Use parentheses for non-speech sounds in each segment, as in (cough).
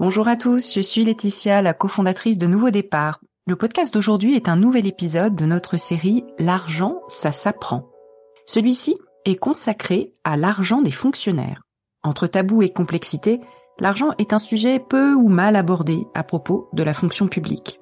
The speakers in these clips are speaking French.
Bonjour à tous, je suis Laetitia, la cofondatrice de Nouveau Départ. Le podcast d'aujourd'hui est un nouvel épisode de notre série L'argent, ça s'apprend. Celui-ci est consacré à l'argent des fonctionnaires. Entre tabou et complexité, l'argent est un sujet peu ou mal abordé à propos de la fonction publique.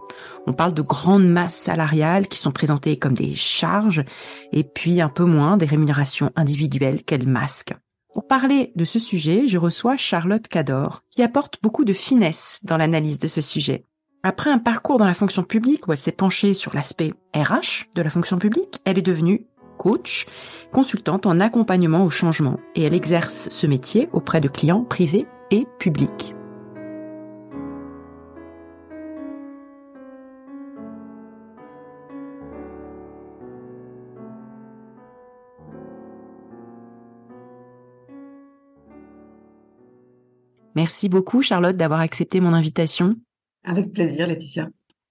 On parle de grandes masses salariales qui sont présentées comme des charges et puis un peu moins des rémunérations individuelles qu'elles masquent. Pour parler de ce sujet, je reçois Charlotte Cador, qui apporte beaucoup de finesse dans l'analyse de ce sujet. Après un parcours dans la fonction publique où elle s'est penchée sur l'aspect RH de la fonction publique, elle est devenue coach, consultante en accompagnement au changement et elle exerce ce métier auprès de clients privés et publics. Merci beaucoup Charlotte d'avoir accepté mon invitation. Avec plaisir Laetitia.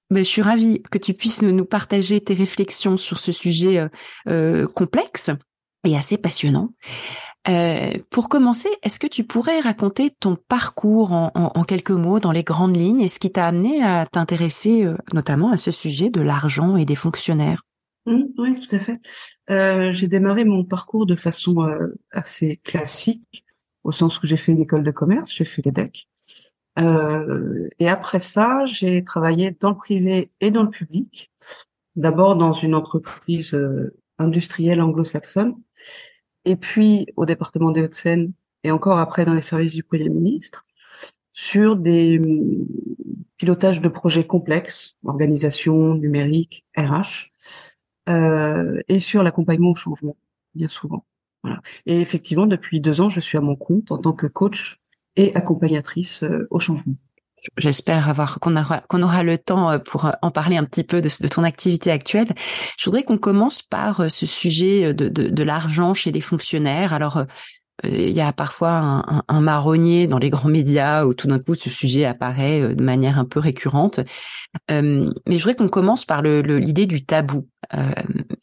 Mais je suis ravie que tu puisses nous partager tes réflexions sur ce sujet euh, euh, complexe et assez passionnant. Euh, pour commencer, est-ce que tu pourrais raconter ton parcours en, quelques mots, dans les grandes lignes, et ce qui t'a amené à t'intéresser notamment à ce sujet de l'argent et des fonctionnaires? Mmh, Oui, tout à fait. j'ai démarré mon parcours de façon assez classique, au sens où j'ai fait une école de commerce, j'ai fait l'EDEC. Euh, et après ça, j'ai travaillé dans le privé et dans le public. D'abord dans une entreprise euh, industrielle anglo-saxonne, et puis au département des Hauts-de-Seine, et encore après dans les services du Premier ministre, sur des hum, pilotages de projets complexes, organisation, numérique, RH, euh, et sur l'accompagnement au changement, bien souvent. Et effectivement, depuis deux ans, je suis à mon compte en tant que coach et accompagnatrice euh, au changement. J'espère avoir qu'on aura qu'on aura le temps euh, pour euh, en parler un petit peu de, de ton activité actuelle. Je voudrais qu'on commence par ce sujet de, de, de l'argent chez les fonctionnaires. Alors il y a parfois un, marronnier dans les grands médias où tout d'un coup ce sujet apparaît de manière un peu récurrente. mais je voudrais qu'on commence par l'idée du tabou.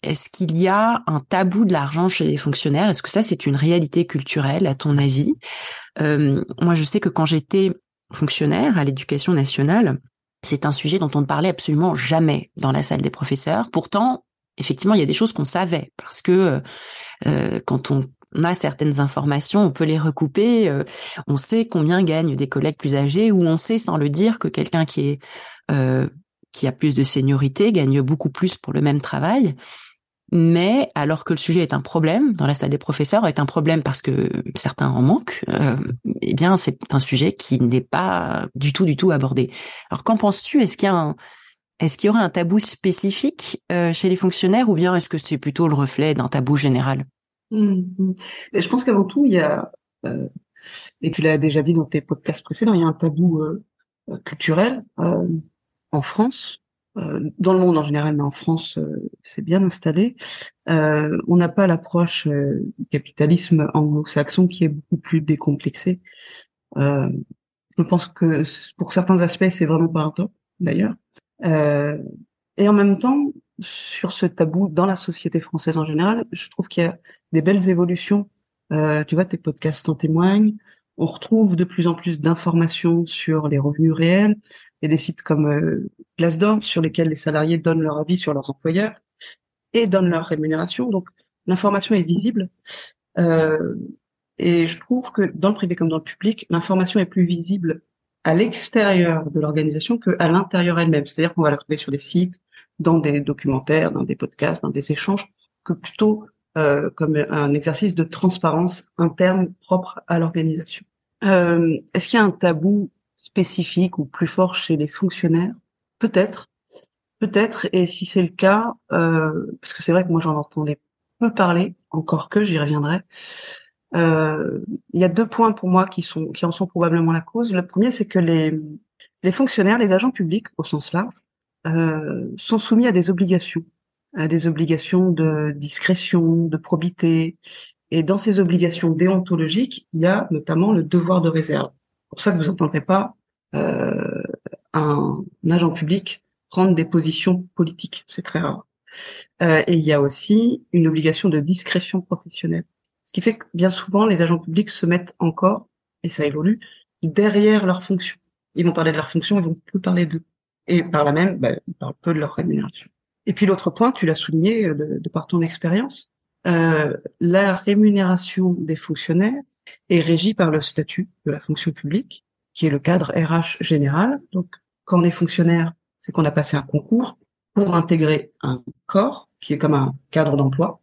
Est-ce qu'il y a un tabou de l'argent chez les fonctionnaires? Est-ce que ça c'est une réalité culturelle à ton avis? Euh, moi, je sais que quand j'étais fonctionnaire à l'éducation nationale, c'est un sujet dont on ne parlait absolument jamais dans la salle des professeurs. Pourtant, effectivement, il y a des choses qu'on savait parce que euh, quand on a certaines informations, on peut les recouper. Euh, on sait combien gagnent des collègues plus âgés, ou on sait sans le dire que quelqu'un euh, qui a plus de seniorité gagne beaucoup plus pour le même travail. Mais alors que le sujet est un problème dans la salle des professeurs, est un problème parce que certains en manquent, euh, eh bien c'est un sujet qui n'est pas du tout du tout abordé. Alors qu'en penses-tu? Est-ce qu'il y a un, est-ce qu'il y aurait un tabou spécifique euh, chez les fonctionnaires ou bien est-ce que c'est plutôt le reflet d'un tabou général? Mmh, mmh. Je pense qu'avant tout, il y a, euh, et tu l'as déjà dit dans tes podcasts précédents, il y a un tabou euh, culturel en France euh, dans le monde en général, mais en France, euh, c'est bien installé. Euh, on n'a pas l'approche du capitalisme anglo-saxon qui est beaucoup plus décomplexée. je pense que pour certains aspects, c'est vraiment pas un top, d'ailleurs. et en même temps, sur ce tabou dans la société française en général, je trouve qu'il y a des belles évolutions. tu vois, tes podcasts en témoignent. On retrouve de plus en plus d'informations sur les revenus réels. A des sites comme euh, Glassdoor sur lesquels les salariés donnent leur avis sur leurs employeurs et donnent leur rémunération. Donc l'information est visible. Euh, et je trouve que dans le privé comme dans le public, l'information est plus visible à l'extérieur de l'organisation qu'à l'intérieur elle-même. C'est-à-dire qu'on va la trouver sur des sites, dans des documentaires, dans des podcasts, dans des échanges, que plutôt euh, comme un exercice de transparence interne propre à l'organisation. Euh, Est-ce qu'il y a un tabou spécifique ou plus fort chez les fonctionnaires? Peut-être, peut-être. Et si c'est le cas, euh, parce que c'est vrai que moi j'en entendais peu parler, encore que j'y reviendrai. Euh, il y a deux points pour moi qui sont qui en sont probablement la cause. Le premier, c'est que les les fonctionnaires, les agents publics au sens large, euh, sont soumis à des obligations à des obligations de discrétion, de probité. Et dans ces obligations déontologiques, il y a notamment le devoir de réserve. Pour ça que vous n'entendrez pas euh, un, agent public prendre des positions politiques, c'est très rare. Euh, et il y a aussi une obligation de discrétion professionnelle. Ce qui fait que bien souvent, les agents publics se mettent encore, et ça évolue, derrière leurs fonctions. ils vont parler de leur fonction, ils vont plus parler d'eux. Et par là même, bah, ils parlent peu de leur rémunération. Et puis l'autre point, tu l'as souligné euh, de, de, par ton expérience, euh, la rémunération des fonctionnaires est régie par le statut de la fonction publique, qui est le cadre RH général. Donc, quand on est fonctionnaire, c'est qu'on a passé un concours pour intégrer un corps qui est comme un cadre d'emploi.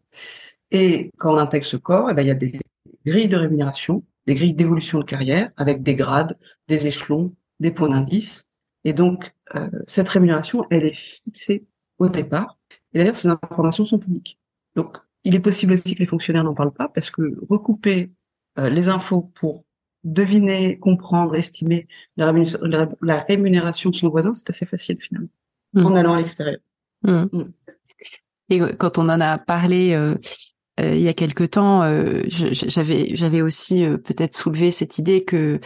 Et quand on intègre ce corps, eh ben, il y a des grilles de rémunération, des grilles d'évolution de carrière avec des grades, des échelons, des points d'indice. Et donc, euh, cette rémunération, elle est fixée au départ. Et d'ailleurs, ces informations sont publiques. Donc, il est possible aussi que les fonctionnaires n'en parlent pas parce que recouper euh, les infos pour deviner, comprendre, estimer la, rémunération de son voisin, c'est assez facile finalement, mmh. en allant à l'extérieur. Mmh. Mmh. Et quand on en a parlé euh, euh, il y a quelque temps, j'avais j'avais aussi peut-être soulevé cette idée que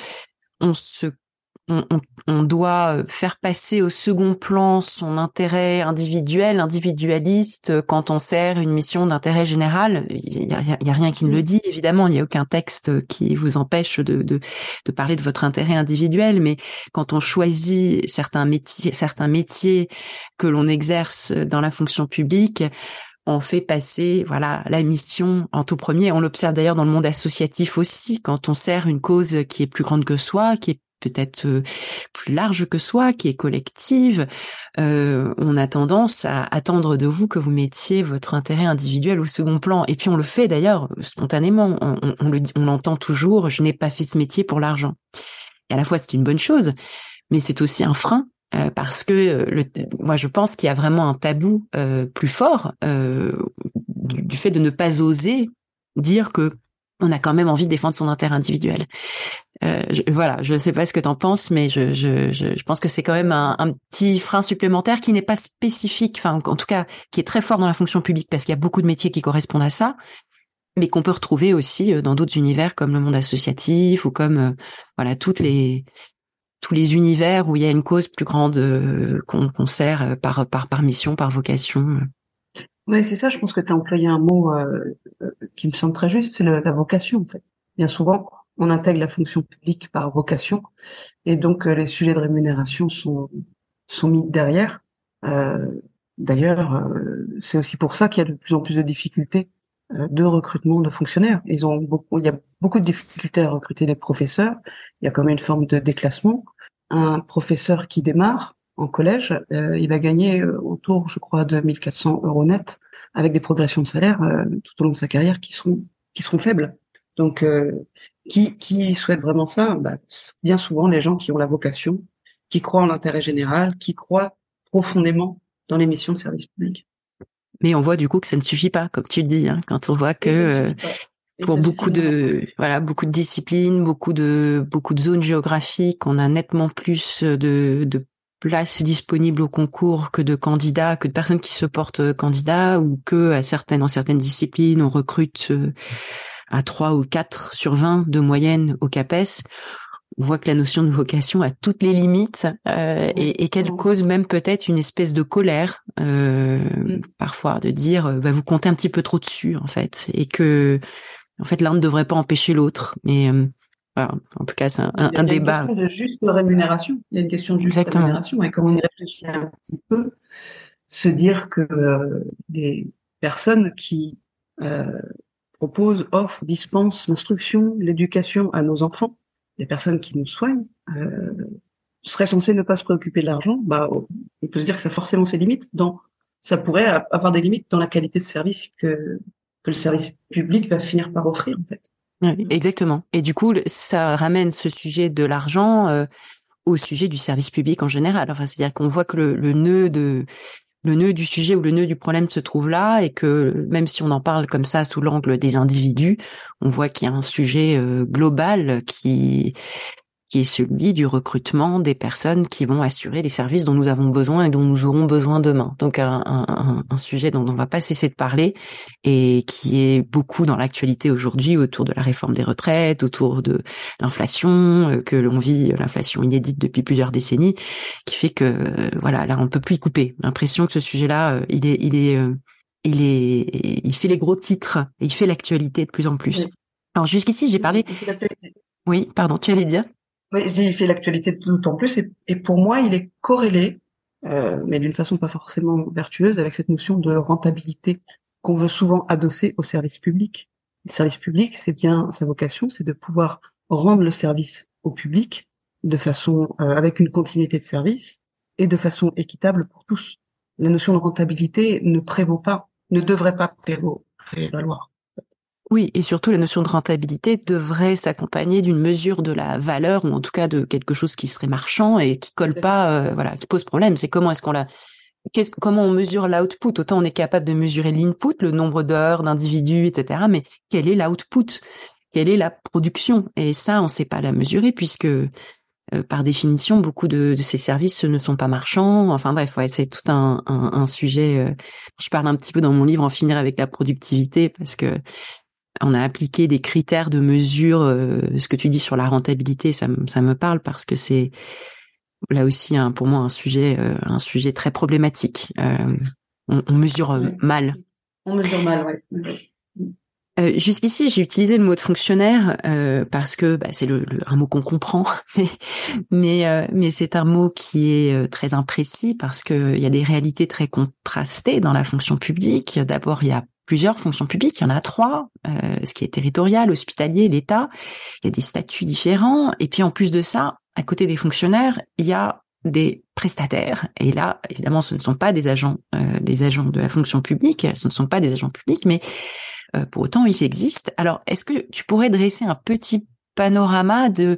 on se on, doit faire passer au second plan son intérêt individuel, individualiste, quand on sert une mission d'intérêt général. Il y a, rien qui ne le dit, évidemment. Il n'y a aucun texte qui vous empêche de, de, de, parler de votre intérêt individuel. Mais quand on choisit certains métiers, certains métiers que l'on exerce dans la fonction publique, on fait passer voilà la mission en tout premier. On l'observe d'ailleurs dans le monde associatif aussi, quand on sert une cause qui est plus grande que soi, qui est peut-être euh, plus large que soi, qui est collective, euh, on a tendance à attendre de vous que vous mettiez votre intérêt individuel au second plan. Et puis on le fait d'ailleurs spontanément. On, le, on l'entend toujours. Je n'ai pas fait ce métier pour l'argent. Et à la fois c'est une bonne chose, mais c'est aussi un frein euh, parce que moi je pense qu'il y a vraiment un tabou plus fort du, fait de ne pas oser dire que on a quand même envie de défendre son intérêt individuel. Euh, je, voilà, je ne sais pas ce que tu en penses, mais je, je, je, pense que c'est quand même un, petit frein supplémentaire qui n'est pas spécifique, enfin en tout cas qui est très fort dans la fonction publique parce qu'il y a beaucoup de métiers qui correspondent à ça, mais qu'on peut retrouver aussi euh, dans d'autres univers comme le monde associatif ou comme euh, voilà toutes les tous les univers où il y a une cause plus grande qu'on sert par, par par mission, par vocation. Oui, c'est ça. Je pense que tu as employé un mot qui me semble très juste, c'est la vocation en fait. Bien souvent, on intègre la fonction publique par vocation, et donc euh, les sujets de rémunération sont sont mis derrière. Euh, D'ailleurs, euh, c'est aussi pour ça qu'il y a de plus en plus de difficultés euh, de recrutement de fonctionnaires. Ils ont beaucoup, il y a beaucoup de difficultés à recruter des professeurs. Il y a quand même une forme de déclassement. Un professeur qui démarre en collège, il va gagner autour, je crois, de 1400 euros net, avec des progressions de salaire tout au long de sa carrière qui seront qui seront faibles. Donc, qui, qui souhaitent vraiment ça? Bah, Bien souvent, les gens qui ont la vocation, qui croient en l'intérêt général, qui croient profondément dans les missions de service public. Mais on voit du coup que ça ne suffit pas, comme tu le dis, hein, quand on voit que euh, pour beaucoup de voilà beaucoup de disciplines, beaucoup de beaucoup de zones géographiques, on a nettement plus de, de places disponibles au concours que de candidats, que de personnes qui se portent candidats, ou que à certaines en certaines disciplines on recrute euh, à 3 ou 4 sur 20 de moyenne au CAPES, on voit que la notion de vocation a toutes les limites euh, et, et qu'elle cause même peut-être une espèce de colère euh, mm. parfois de dire euh, bah, vous comptez un petit peu trop dessus en fait et que en fait l'un ne devrait pas empêcher l'autre. Mais euh, en tout cas c'est un, un, débat. Il y a une question de juste rémunération. Il y a une question de juste rémunération et comme on y réfléchit un petit peu, se dire que euh, des personnes qui euh, propose, offre, dispense l'instruction, l'éducation à nos enfants, les personnes qui nous soignent, euh, seraient censées ne pas se préoccuper de l'argent, bah, on peut se dire que ça a forcément ses limites. Dans, ça pourrait avoir des limites dans la qualité de service que, que le service public va finir par offrir, en fait. Exactement. Et du coup, ça ramène ce sujet de l'argent euh, au sujet du service public en général. Enfin, c'est-à-dire qu'on voit que le, le nœud de le nœud du sujet ou le nœud du problème se trouve là et que même si on en parle comme ça sous l'angle des individus, on voit qu'il y a un sujet euh, global qui qui est celui du recrutement des personnes qui vont assurer les services dont nous avons besoin et dont nous aurons besoin demain. Donc un, un, un sujet dont on va pas cesser de parler et qui est beaucoup dans l'actualité aujourd'hui autour de la réforme des retraites, autour de l'inflation euh, que l'on vit, l'inflation inédite depuis plusieurs décennies, qui fait que euh, voilà là on peut plus y couper. L'impression que ce sujet-là euh, il est il est il est il fait les gros titres et il fait l'actualité de plus en plus. Alors jusqu'ici j'ai parlé. Oui, pardon, tu allais dire? Oui, il fait l'actualité d'autant plus, et, et, pour moi, il est corrélé, euh, mais d'une façon pas forcément vertueuse, avec cette notion de rentabilité qu'on veut souvent adosser au service public. Le service public, c'est bien sa vocation, c'est de pouvoir rendre le service au public de façon euh, avec une continuité de service et de façon équitable pour tous. La notion de rentabilité ne prévaut pas, ne devrait pas prévaloir. Oui, et surtout la notion de rentabilité devrait s'accompagner d'une mesure de la valeur ou en tout cas de quelque chose qui serait marchand et qui colle pas, euh, voilà, qui pose problème. C'est comment est-ce qu'on la, qu'est-ce, comment on mesure l'output? Autant on est capable de mesurer l'input, le nombre d'heures, d'individus, etc. Mais quel est l'output? Quelle est la production? Et ça, on ne sait pas la mesurer puisque euh, par définition, beaucoup de, ces services ne sont pas marchands. Enfin bref, ouais, c'est tout un, un, sujet. Euh, je parle un petit peu dans mon livre en finir avec la productivité parce que on a appliqué des critères de mesure. Euh, ce que tu dis sur la rentabilité, ça, ça me parle parce que c'est là aussi pour moi un sujet, un sujet très problématique. On, on, mesure mal. On mesure mal, oui. Euh, jusqu'ici, j'ai utilisé le mot de fonctionnaire euh, parce que bah, c'est le, un mot qu'on comprend, (laughs) mais mais, euh, mais c'est un mot qui est très imprécis parce qu'il y a des réalités très contrastées dans la fonction publique. D'abord, il y a plusieurs fonctions publiques, il y en a trois, ce qui est territorial, hospitalier, l'État. Il y a des statuts différents, et puis en plus de ça, à côté des fonctionnaires, il y a des prestataires. Et là, évidemment, ce ne sont pas des agents, des agents de la fonction publique, ce ne sont pas des agents publics, mais euh, pour autant, ils existent. Alors, est-ce que tu pourrais dresser un petit panorama de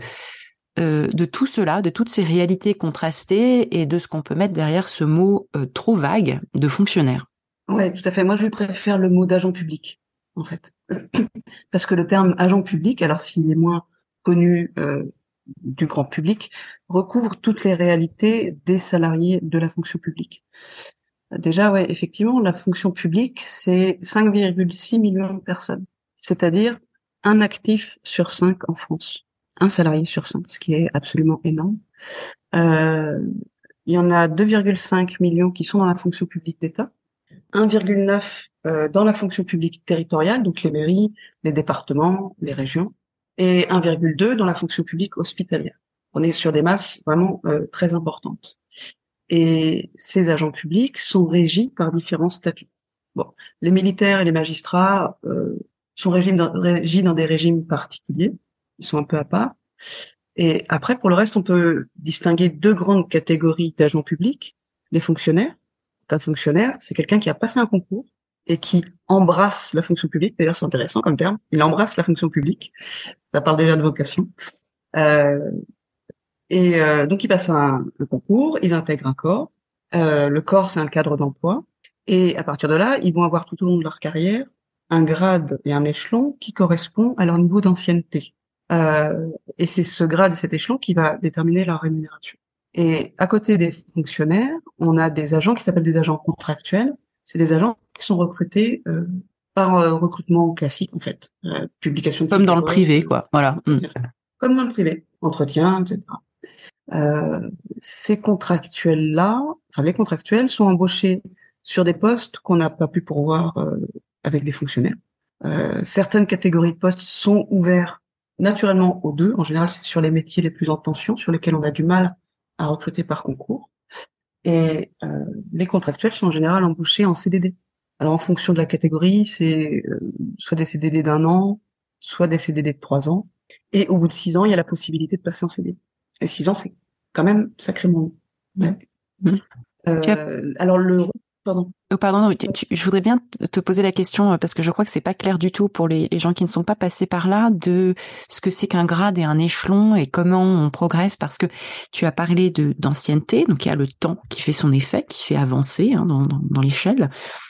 euh, de tout cela, de toutes ces réalités contrastées et de ce qu'on peut mettre derrière ce mot euh, trop vague de fonctionnaire Oui, tout à fait. Moi, je préfère le mot d'agent public, en fait, (clears throat) parce que le terme agent public, alors s'il est moins connu du grand public, recouvre toutes les réalités des salariés de la fonction publique. Déjà, ouais, effectivement, la fonction publique, c'est 5,6 millions de personnes, c'est-à-dire un actif sur cinq en France, un salarié sur cinq, ce qui est absolument énorme. Euh, il y en a 2,5 millions qui sont dans la fonction publique d'État, 1,9 euh, dans la fonction publique territoriale, donc les mairies, les départements, les régions, et 1,2 dans la fonction publique hospitalière. On est sur des masses vraiment euh, très importantes et ces agents publics sont régis par différents statuts. Bon, les militaires et les magistrats euh, sont régis dans, régis dans des régimes particuliers, ils sont un peu à part. Et après, pour le reste, on peut distinguer deux grandes catégories d'agents publics les fonctionnaires. Un fonctionnaire, c'est quelqu'un qui a passé un concours et qui embrasse la fonction publique. D'ailleurs, c'est intéressant comme terme. Il embrasse la fonction publique. Ça parle déjà de vocation. Euh, et euh, donc, ils passent un, concours, ils intègrent un corps. Euh, le corps, c'est un cadre d'emploi. Et à partir de là, ils vont avoir tout au long de leur carrière un grade et un échelon qui correspond à leur niveau d'ancienneté. Et c'est ce grade et cet échelon qui va déterminer leur rémunération. Et à côté des fonctionnaires, on a des agents qui s'appellent des agents contractuels. C'est des agents qui sont recrutés euh, par euh, recrutement classique, en fait. Euh, publication Comme dans le privé, quoi. Voilà. Mm. Comme dans le privé. Entretien, etc. Euh, ces contractuels-là, enfin les contractuels sont embauchés sur des postes qu'on n'a pas pu pourvoir euh, avec des fonctionnaires. Euh, certaines catégories de postes sont ouverts naturellement aux deux. En général, c'est sur les métiers les plus en tension, sur lesquels on a du mal à recruter par concours. Et euh, les contractuels sont en général embauchés en CDD. Alors en fonction de la catégorie, c'est euh, soit des CDD d'un an, soit des CDD de trois ans. Et au bout de six ans, il y a la possibilité de passer en CDD. Et 6 ans, c'est quand même sacrément long. Mmh. Euh, alors le pardon. Oh, pardon, non, je voudrais bien te poser la question euh, parce que je crois que c'est pas clair du tout pour les, les, gens qui ne sont pas passés par là de ce que c'est qu'un grade et un échelon et comment on progresse parce que tu as parlé de d'ancienneté, donc il y a le temps qui fait son effet, qui fait avancer hein, dans, dans, dans l'échelle,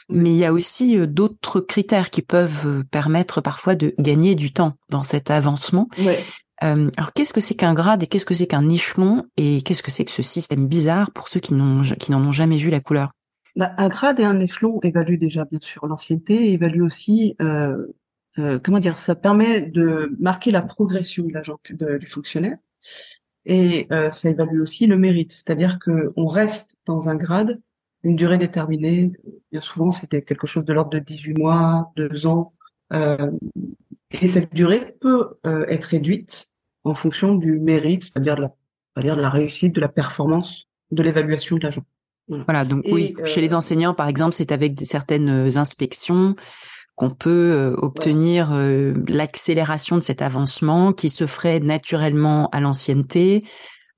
mais il y a aussi euh, d'autres critères qui peuvent permettre parfois de gagner du temps dans cet avancement. Ouais. Euh, alors, qu'est-ce que c'est qu'un grade et qu'est-ce que c'est qu'un échelon et qu'est-ce que c'est que ce système bizarre pour ceux qui n'ont qui n'en ont jamais vu la couleur? Bah, Un grade et un échelon évaluent déjà bien sûr l'ancienneté, évaluent aussi euh, euh, comment dire, ça permet de marquer la progression de l'agent du fonctionnaire et euh, ça évalue aussi le mérite, c'est-à-dire que on reste dans un grade une durée déterminée. Bien souvent, c'était quelque chose de l'ordre de 18 mois, 2 ans. Euh, et cette durée peut euh, être réduite en fonction du mérite, c'est-à-dire de la, dire de la réussite, de la performance, de l'évaluation de l'agent. Voilà. donc oui, chez les enseignants, par exemple, c'est avec certaines inspections qu'on peut obtenir l'accélération de cet avancement qui se ferait naturellement à l'ancienneté,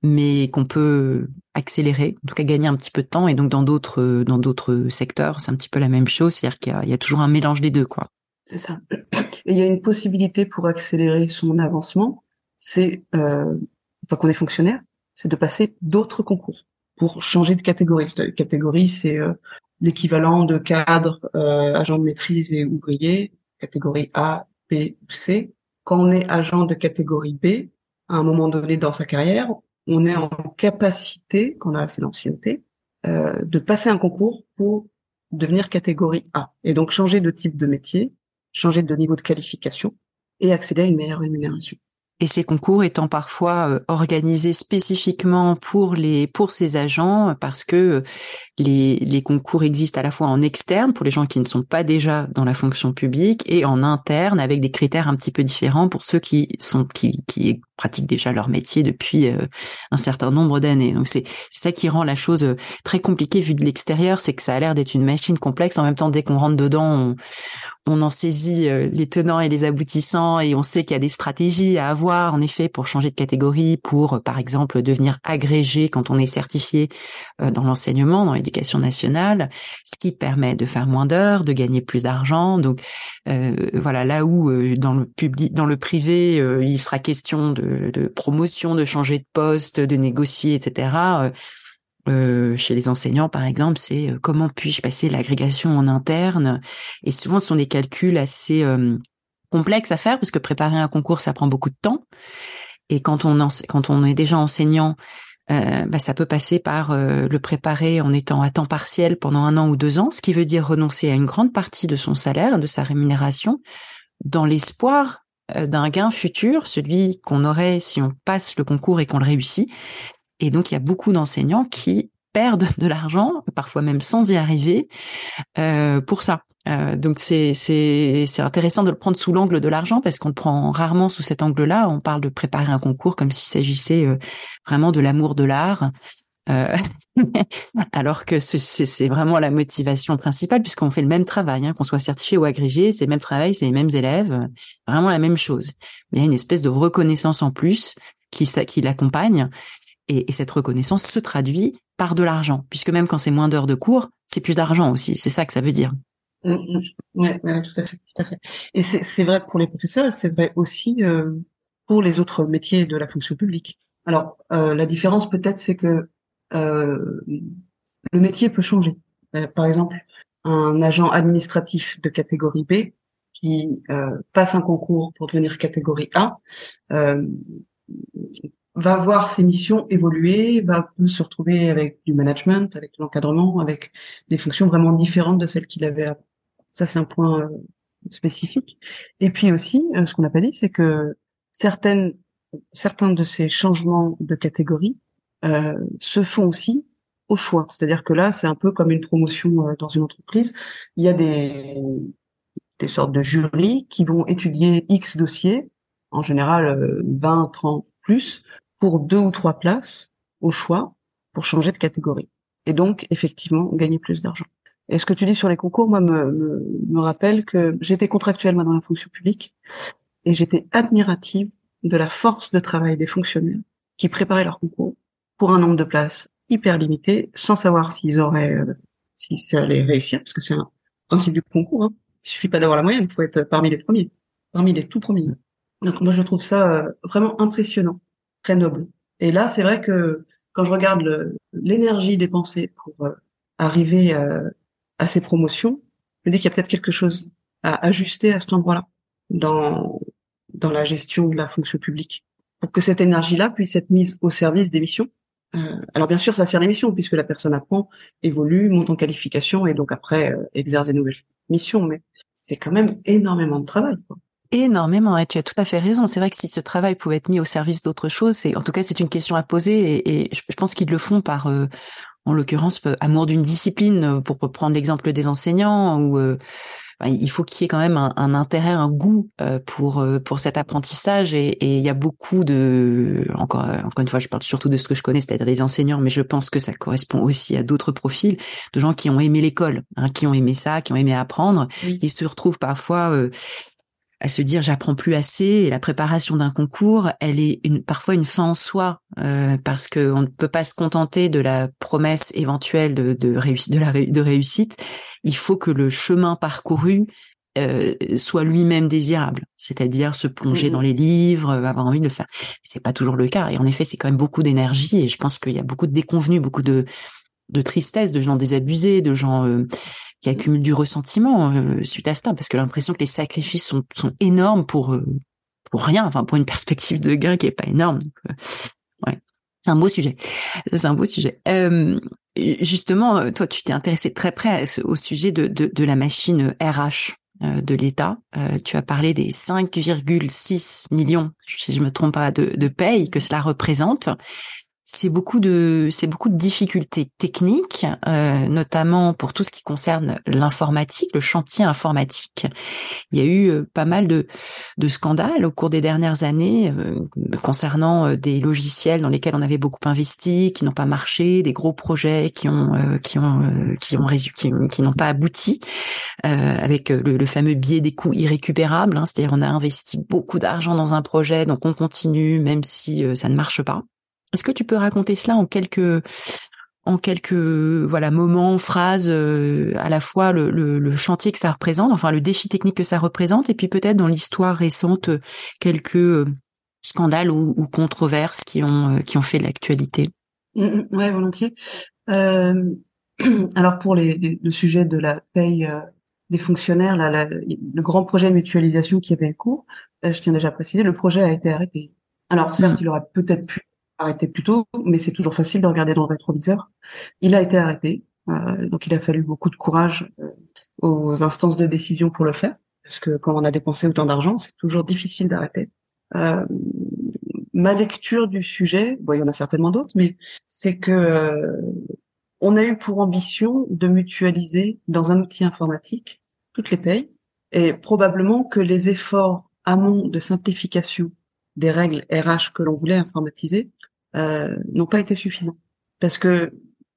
mais qu'on peut accélérer, en tout cas gagner un petit peu de temps. Et donc dans d'autres dans d'autres secteurs, c'est un petit peu la même chose, c'est-à-dire qu'il y, a toujours un mélange des deux, quoi. C'est ça. Et il y a une possibilité pour accélérer son avancement, c'est euh, pas qu'on est fonctionnaire, c'est de passer d'autres concours pour changer de catégorie. Catégorie, c'est euh, l'équivalent de cadre, euh, agent de maîtrise et ouvrier, catégorie A, B ou C. Quand on est agent de catégorie B, à un moment donné dans sa carrière, on est en capacité, quand on a assez d'ancienneté, euh, de passer un concours pour devenir catégorie A et donc changer de type de métier, changer de niveau de qualification et accéder à une meilleure rémunération et ces concours étant parfois euh, organisés spécifiquement pour les pour ces agents parce que euh, les, les concours existent à la fois en externe pour les gens qui ne sont pas déjà dans la fonction publique et en interne avec des critères un petit peu différents pour ceux qui sont qui, qui pratiquent déjà leur métier depuis euh, un certain nombre d'années. Donc c'est ça qui rend la chose très compliquée vu de l'extérieur, c'est que ça a l'air d'être une machine complexe. En même temps, dès qu'on rentre dedans, on en saisit euh, les tenants et les aboutissants et on sait qu'il y a des stratégies à avoir en effet pour changer de catégorie, pour euh, par exemple devenir agrégé quand on est certifié euh, dans l'enseignement, dans l'éducation nationale, ce qui permet de faire moins d'heures, de gagner plus d'argent. Donc voilà, là où dans le public, dans le privé, il sera question de, de, promotion, de changer de poste, de négocier, etc euh, chez les enseignants, par exemple, c'est euh, comment puis-je passer l'agrégation en interne? Et souvent, ce sont des calculs assez euh, complexes à faire, parce que préparer un concours, ça prend beaucoup de temps. Et quand on, est déjà enseignant, bah, ça peut passer par le préparer en étant à temps partiel pendant un an ou deux ans, ce qui veut dire renoncer à une grande partie de son salaire, de sa rémunération, dans l'espoir d'un gain futur, celui qu'on aurait si on passe le concours et qu'on le réussit, et donc, il y a beaucoup d'enseignants qui perdent de l'argent, parfois même sans y arriver, euh, pour ça. Euh, donc c'est c'est c'est intéressant de le prendre sous l'angle de l'argent parce qu'on le prend rarement sous cet angle-là. On parle de préparer un concours comme s'il s'agissait euh, vraiment de l'amour de l'art, euh, (laughs) alors que c'est vraiment la motivation principale puisqu'on fait le même travail, hein, qu'on soit certifié ou agrégé, c'est le même travail, c'est les mêmes élèves, vraiment la même chose. Il y a une espèce de reconnaissance en plus qui qui l'accompagne et, cette reconnaissance se traduit par de l'argent, puisque même quand c'est moins d'heures de cours, c'est plus d'argent aussi. C'est ça que ça veut dire. Oui, mm, mm. ouais, tout à fait, tout à fait. Et c'est vrai pour les professeurs, c'est vrai aussi euh, pour les autres métiers de la fonction publique. Alors, euh, la différence peut-être, c'est que euh, le métier peut changer. par exemple, un agent administratif de catégorie B qui passe un concours pour devenir catégorie A va voir ses missions évoluer, va se retrouver avec du management, avec de l'encadrement, avec des fonctions vraiment différentes de celles qu'il avait. Ça, c'est un point euh, spécifique. Et puis aussi, euh, ce qu'on n'a pas dit, c'est que certaines, certains de ces changements de catégorie euh, se font aussi au choix. C'est-à-dire que là, c'est un peu comme une promotion dans une entreprise. Il y a des, des sortes de jurys qui vont étudier X dossiers, en général 20, 30 plus, pour deux ou trois places au choix pour changer de catégorie. Et donc, effectivement, gagner plus d'argent. Et ce que tu dis sur les concours, moi, me, me, rappelle que j'étais contractuelle, moi, dans la fonction publique, et j'étais admirative de la force de travail des fonctionnaires qui préparaient leurs concours pour un nombre de places hyper limité, sans savoir s'ils auraient, euh, si ça allait réussir, parce que c'est un principe du concours. Hein. Il suffit pas d'avoir la moyenne, il faut être parmi les premiers, parmi les tout premiers. Donc moi, je trouve ça euh, vraiment impressionnant très noble. Et là, c'est vrai que quand je regarde l'énergie dépensée pour euh, arriver euh, à ces promotions, je me dis qu'il y a peut-être quelque chose à ajuster à cet endroit-là dans dans la gestion de la fonction publique pour que cette énergie-là puisse être mise au service des missions. Euh, alors bien sûr, ça sert les missions puisque la personne apprend, évolue, monte en qualification et donc après exerce des nouvelles missions. Mais c'est quand même énormément de travail. Quoi. Énormément, et tu as tout à fait raison. C'est vrai que si ce travail pouvait être mis au service d'autre chose, c'est en tout cas c'est une question à poser, et, je pense qu'ils le font par, euh, en l'occurrence, euh, amour d'une discipline, euh, pour prendre l'exemple des enseignants, ou il faut qu'il y ait quand même un, un intérêt, un goût pour pour cet apprentissage. Et, et, il y a beaucoup de encore encore une fois, je parle surtout de ce que je connais, c'est-à-dire les enseignants, mais je pense que ça correspond aussi à d'autres profils de gens qui ont aimé l'école, hein, qui ont aimé ça, qui ont aimé apprendre, qui se retrouvent parfois à se dire j'apprends plus assez et la préparation d'un concours elle est une, parfois une fin en soi euh, parce que on ne peut pas se contenter de la promesse éventuelle de, de, réussite, de, la, de réussite il faut que le chemin parcouru euh, soit lui-même désirable, c'est-à-dire se plonger mmh dans les livres, avoir envie de le faire. C'est pas toujours le cas et en effet c'est quand même beaucoup d'énergie et je pense qu'il y a beaucoup de déconvenus, beaucoup de de tristesse, de gens désabusés, de gens euh, qui accumulent du ressentiment euh, suite à ça, parce que l'impression que les sacrifices sont, sont énormes pour euh, pour rien, enfin pour une perspective de gain qui est pas énorme. Donc, ouais, c'est un beau sujet. C'est un beau sujet. justement, toi, tu t'es intéressé très près au sujet de, de, de la machine RH de l'État. tu as parlé des 5,6 millions, si je me trompe pas, de, de payes que cela représente c'est beaucoup de c'est beaucoup de difficultés techniques, euh, notamment pour tout ce qui concerne l'informatique, le chantier informatique. Il y a eu euh, pas mal de, de scandales au cours des dernières années euh, concernant des logiciels dans lesquels on avait beaucoup investi, qui n'ont pas marché, des gros projets qui ont qui ont qui ont qui, qui n'ont pas abouti, avec le, fameux biais des coûts irrécupérables. Hein, C'est-à-dire on a investi beaucoup d'argent dans un projet, donc on continue même si ça ne marche pas. Est-ce que tu peux raconter cela en quelques en quelques voilà moments, phrases, euh, à la fois le, le, chantier que ça représente, enfin le défi technique que ça représente, et puis peut-être dans l'histoire récente quelques euh, scandales ou, ou, controverses qui ont euh, qui ont fait l'actualité? Oui, mmh, mmh, ouais, volontiers. (clears throat) alors pour les, le sujet de la paye des fonctionnaires, là, le grand projet de mutualisation qui avait cours, je tiens déjà à préciser, le projet a été arrêté. Alors certes, mmh. il aurait peut-être pu arrêté plus tôt, mais c'est toujours facile de regarder dans le rétroviseur. Il a été arrêté, euh, donc il a fallu beaucoup de courage euh, aux instances de décision pour le faire, parce que quand on a dépensé autant d'argent, c'est toujours difficile d'arrêter. Euh, ma lecture du sujet, bon, il y en a certainement d'autres, mais c'est que on a eu pour ambition de mutualiser dans un outil informatique toutes les payes, et probablement que les efforts amont de simplification des règles RH que l'on voulait informatiser euh, n'ont pas été suffisants. Parce que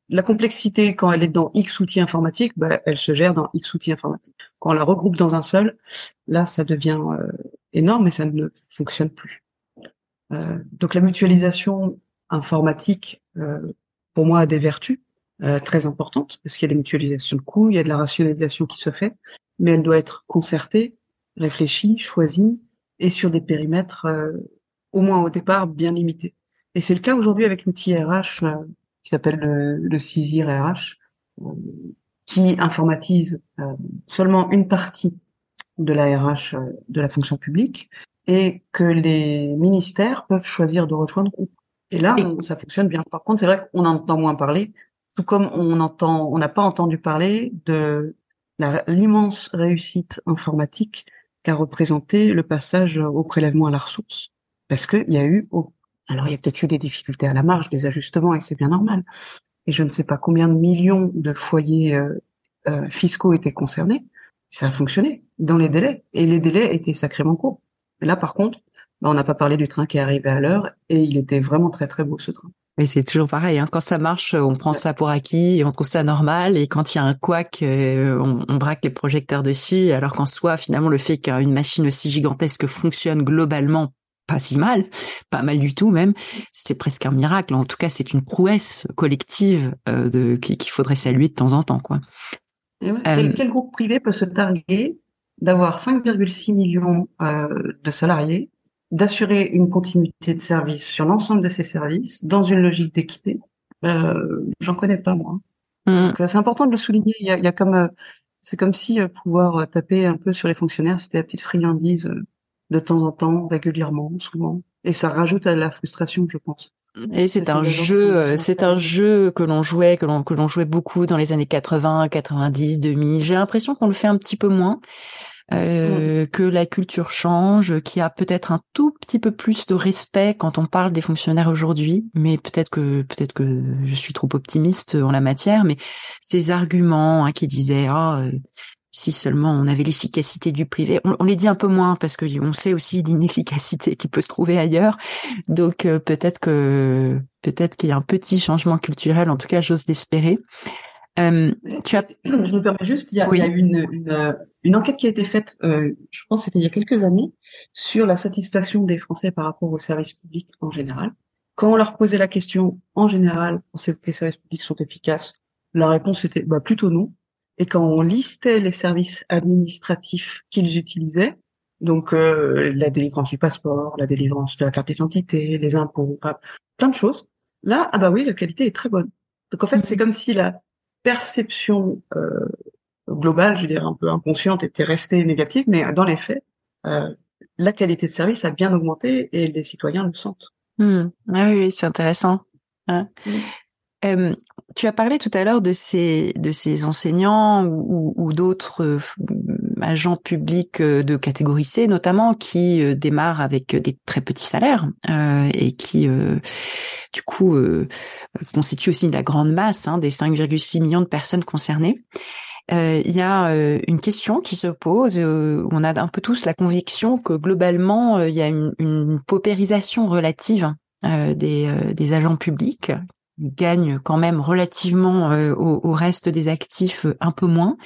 la complexité, quand elle est dans X outils informatiques, bah, elle se gère dans X outils informatiques. Quand on la regroupe dans un seul, là, ça devient euh, énorme et ça ne fonctionne plus. Euh, donc la mutualisation informatique, pour moi, a des vertus très importantes, parce qu'il y a des mutualisations de coûts, il y a de la rationalisation qui se fait, mais elle doit être concertée, réfléchie, choisie, et sur des périmètres, au moins au départ, bien limités. Et c'est le cas aujourd'hui avec l'outil RH qui s'appelle le, le CISIR RH, euh, qui informatise euh, seulement une partie de la RH euh, de la fonction publique et que les ministères peuvent choisir de rejoindre ou Et là, ça fonctionne bien. Par contre, c'est vrai qu'on entend moins parler, tout comme on entend, on n'a pas entendu parler de l'immense réussite informatique qu'a représenté le passage au prélèvement à la ressource, parce qu'il y a eu alors, il y a peut-être eu des difficultés à la marge, des ajustements, et c'est bien normal. Et je ne sais pas combien de millions de foyers euh, euh, fiscaux étaient concernés. Ça a fonctionné dans les délais, et les délais étaient sacrément courts. Et là, par contre, bah, on n'a pas parlé du train qui est arrivé à l'heure, et il était vraiment très très beau ce train. Mais c'est toujours pareil, hein. quand ça marche, on prend ça pour acquis et on trouve ça normal. Et quand il y a un couac, euh, on, on, braque les projecteurs dessus. Alors qu'en soi, finalement, le fait qu'une machine aussi gigantesque fonctionne globalement pas si mal, pas mal du tout même. C'est presque un miracle. En tout cas, c'est une prouesse collective euh, de qu'il faudrait saluer de temps en temps, quoi. Euh, quel, groupe privé peut se targuer d'avoir 5,6 millions euh, de salariés, d'assurer une continuité de service sur l'ensemble de ces services dans une logique d'équité? J'en connais pas moi. Mmh. c'est important de le souligner. Il y a, il y a comme c'est comme si pouvoir taper un peu sur les fonctionnaires, c'était la petite friandise de temps en temps, régulièrement, souvent. Et ça rajoute à la frustration, je pense. Et c'est un jeu, euh, c'est un jeu que l'on jouait, que l'on que l'on jouait beaucoup dans les années 80, 90, 2000. J'ai l'impression qu'on le fait un petit peu moins, euh, que la culture change, qu'il y a peut-être un tout petit peu plus de respect quand on parle des fonctionnaires aujourd'hui. Mais peut-être que peut-être que je suis trop optimiste en la matière. Mais ces arguments hein, qui disaient ah si seulement on avait l'efficacité du privé. On, les dit un peu moins parce que on sait aussi l'inefficacité qui peut se trouver ailleurs. Donc euh, peut-être que peut-être qu'il y a un petit changement culturel. En tout cas, j'ose l'espérer. Euh, tu as... Je me permets juste, il y a, il y a une, une, une, enquête qui a été faite, euh, je pense c'était il y a quelques années, sur la satisfaction des Français par rapport aux services publics en général. Quand on leur posait la question, en général, pensez-vous que les services publics sont efficaces La réponse était bah, plutôt non. Et quand on listait les services administratifs qu'ils utilisaient, donc euh, la délivrance du passeport, la délivrance de la carte d'identité, les impôts, plein de choses, là, ah bah oui, la qualité est très bonne. Donc en fait, c'est comme si la perception euh, globale, je veux dire un peu inconsciente, était restée négative, mais dans les faits, euh, la qualité de service a bien augmenté et les citoyens le sentent. Mmh. Ah oui, c'est intéressant. Hein. Mmh. Tu as parlé tout à l'heure de ces de ces enseignants ou, ou d'autres euh, agents publics euh, de catégorie C notamment qui euh, démarrent avec des très petits salaires et qui du coup constituent aussi la grande masse hein, des 5,6 millions de personnes concernées. Il y a une question qui se pose. on a un peu tous la conviction que globalement, il y a une, une paupérisation relative des, des agents publics gagnent quand même relativement euh, au, reste des actifs euh, un peu moins.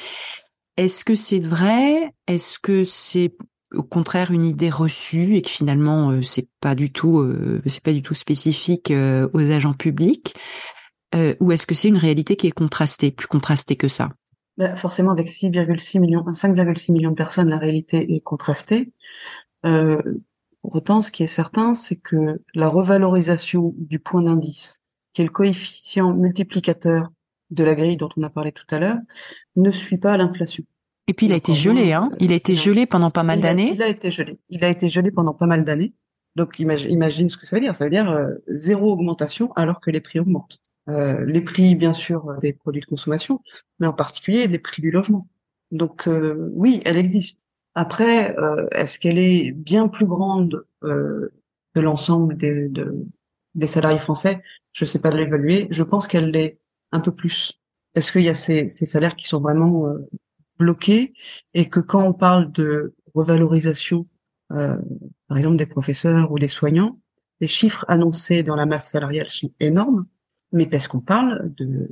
Est-ce que c'est vrai? Est-ce que c'est au contraire une idée reçue et que finalement euh, c'est pas du tout c'est pas du tout spécifique aux agents publics? Ou est-ce que c'est une réalité qui est contrastée, plus contrastée que ça? Ben, Forcément, avec 6,6 millions, 5,6 millions de personnes, la réalité est contrastée. pour autant, ce qui est certain, c'est que la revalorisation du point d'indice qui est le coefficient multiplicateur de la grille dont on a parlé tout à l'heure, ne suit pas l'inflation. Et puis il a été gelé, hein Il a été gelé pendant pas mal d'années. Il a été gelé. Il a été gelé pendant pas mal d'années. Donc imagine, ce que ça veut dire. Ça veut dire euh, zéro augmentation alors que les prix augmentent. Euh, les prix, bien sûr, euh, des produits de consommation, mais en particulier des prix du logement. Donc euh, oui, elle existe. Après, est-ce qu'elle est bien plus grande que l'ensemble des, de, des salariés français je sais pas l'évaluer. Je pense qu'elle l'est un peu plus. Parce qu'il y a ces, ces, salaires qui sont vraiment euh, bloqués et que quand on parle de revalorisation, euh, par exemple des professeurs ou des soignants, les chiffres annoncés dans la masse salariale sont énormes, mais parce qu'on parle de,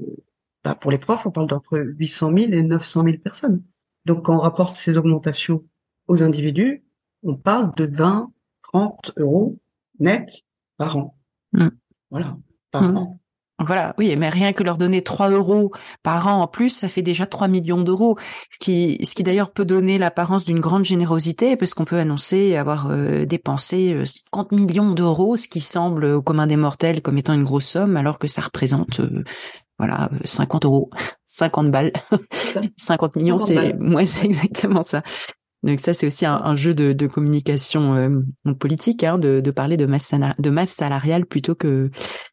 bah pour les profs, on parle d'entre 800 000 et 900 000 personnes. Donc quand on rapporte ces augmentations aux individus, on parle de 20, 30 euros net par an. Mmh. Voilà. Mmh. Voilà, oui, mais rien que leur donner 3 euros par an en plus, ça fait déjà 3 millions d'euros, ce qui, ce qui d'ailleurs peut donner l'apparence d'une grande générosité, parce qu'on peut annoncer avoir euh, dépensé 50 euh, millions d'euros, ce qui semble au commun des mortels comme étant une grosse somme, alors que ça représente, euh, voilà, 50 euros, (laughs) 50 balles, 50 (laughs) millions, c'est, moi, c'est (laughs) exactement ça. Donc ça, c'est aussi un, jeu de, communication euh, politique, hein, de, parler de masse, salariale plutôt que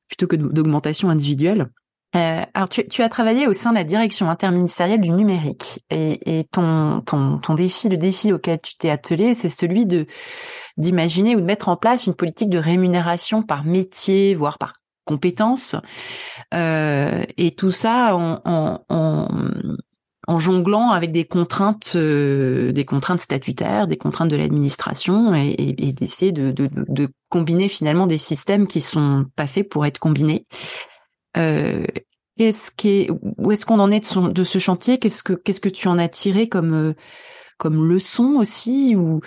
plutôt que d'augmentation individuelle. Euh, alors, tu, as travaillé au sein de la direction interministérielle du numérique et, ton, ton, défi, le défi auquel tu t'es attelé, c'est celui de d'imaginer ou de mettre en place une politique de rémunération par métier, voire par compétence. Euh, et tout ça en, en, en jonglant avec des contraintes, euh, des contraintes statutaires, des contraintes de l'administration, et, d'essayer de, combiner finalement des systèmes qui sont pas faits pour être combinés. Euh, qu'est-ce où est-ce qu'on en est de, ce chantier? Qu'est-ce que que tu en as tiré comme euh, comme leçon aussi ou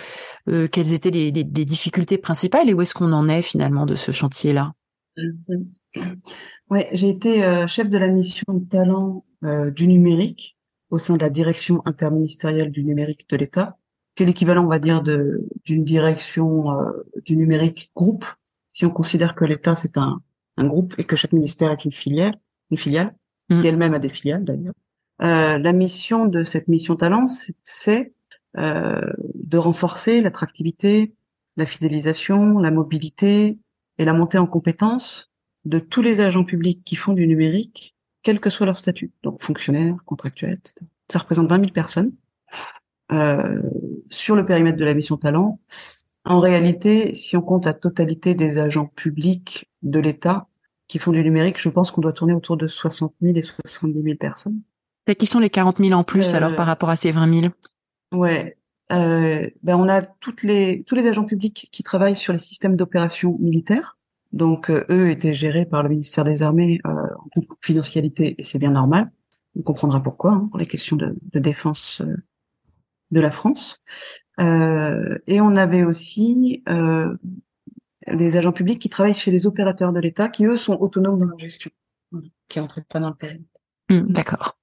quelles étaient les, difficultés principales et où est-ce qu'on en est finalement de ce chantier-là? Ouais, j'ai été chef de la mission de talent du numérique au sein de la direction interministérielle du numérique de l'État, qui est l'équivalent, on va dire, de d'une direction euh, du numérique groupe, si on considère que l'État c'est un, un groupe et que chaque ministère est une filiale, une filiale, mmh. qui elle-même a des filiales d'ailleurs. Euh, la mission de cette mission talent, c'est euh, de renforcer l'attractivité, la fidélisation, la mobilité et la montée en compétences de tous les agents publics qui font du numérique quel que soit leur statut, donc fonctionnaires, contractuels, etc. Ça représente 20 000 personnes euh, sur le périmètre de la mission talent. En réalité, si on compte la totalité des agents publics de l'État qui font du numérique, je pense qu'on doit tourner autour de 60 000 et 70 000 personnes. Qui sont les 40 000 en plus alors Euh, par rapport à ces 20 000 Ouais. Euh, ben on a toutes les tous les agents publics qui travaillent sur les systèmes d'opération militaires. Donc euh, eux étaient gérés par le ministère des Armées euh, en confidentialité et c'est bien normal. On comprendra pourquoi hein, pour les questions de, de défense euh, de la France. Euh, et on avait aussi euh, des agents publics qui travaillent chez les opérateurs de l'État qui eux sont autonomes dans leur gestion, qui rentrent pas dans le périmètre. Hmm, D'accord.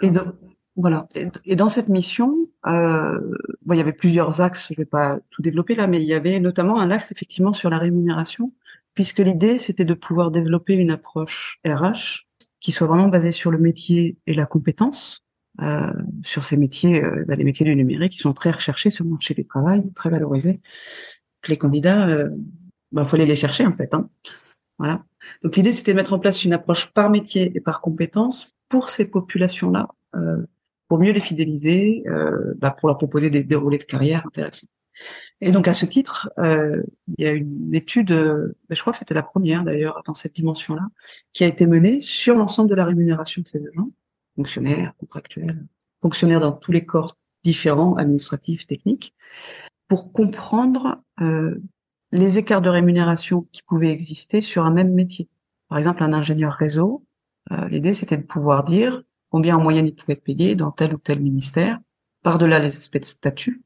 Et dans, voilà. Et, et dans cette mission, euh, bon, il y avait plusieurs axes. Je vais pas tout développer là, mais il y avait notamment un axe effectivement sur la rémunération, puisque l'idée c'était de pouvoir développer une approche RH qui soit vraiment basée sur le métier et la compétence, euh, sur ces métiers, euh, bah, les métiers du numérique qui sont très recherchés sur le marché du travail, très valorisés. Les candidats, euh, bah, faut aller les chercher en fait. Hein. Voilà. Donc l'idée c'était de mettre en place une approche par métier et par compétence pour ces populations-là, euh, pour mieux les fidéliser, euh, bah, pour leur proposer des déroulés de carrière intéressants. Et donc à ce titre, euh, il y a une étude, euh, bah, je crois que c'était la première d'ailleurs dans cette dimension-là, qui a été menée sur l'ensemble de la rémunération de ces agents, fonctionnaires, contractuels, fonctionnaires dans tous les corps différents, administratifs, techniques, pour comprendre euh, les écarts de rémunération qui pouvaient exister sur un même métier. Par exemple, un ingénieur réseau, euh, l'idée c'était de pouvoir dire combien en moyenne il pouvait être payé dans tel ou tel ministère, par-delà les aspects de statut.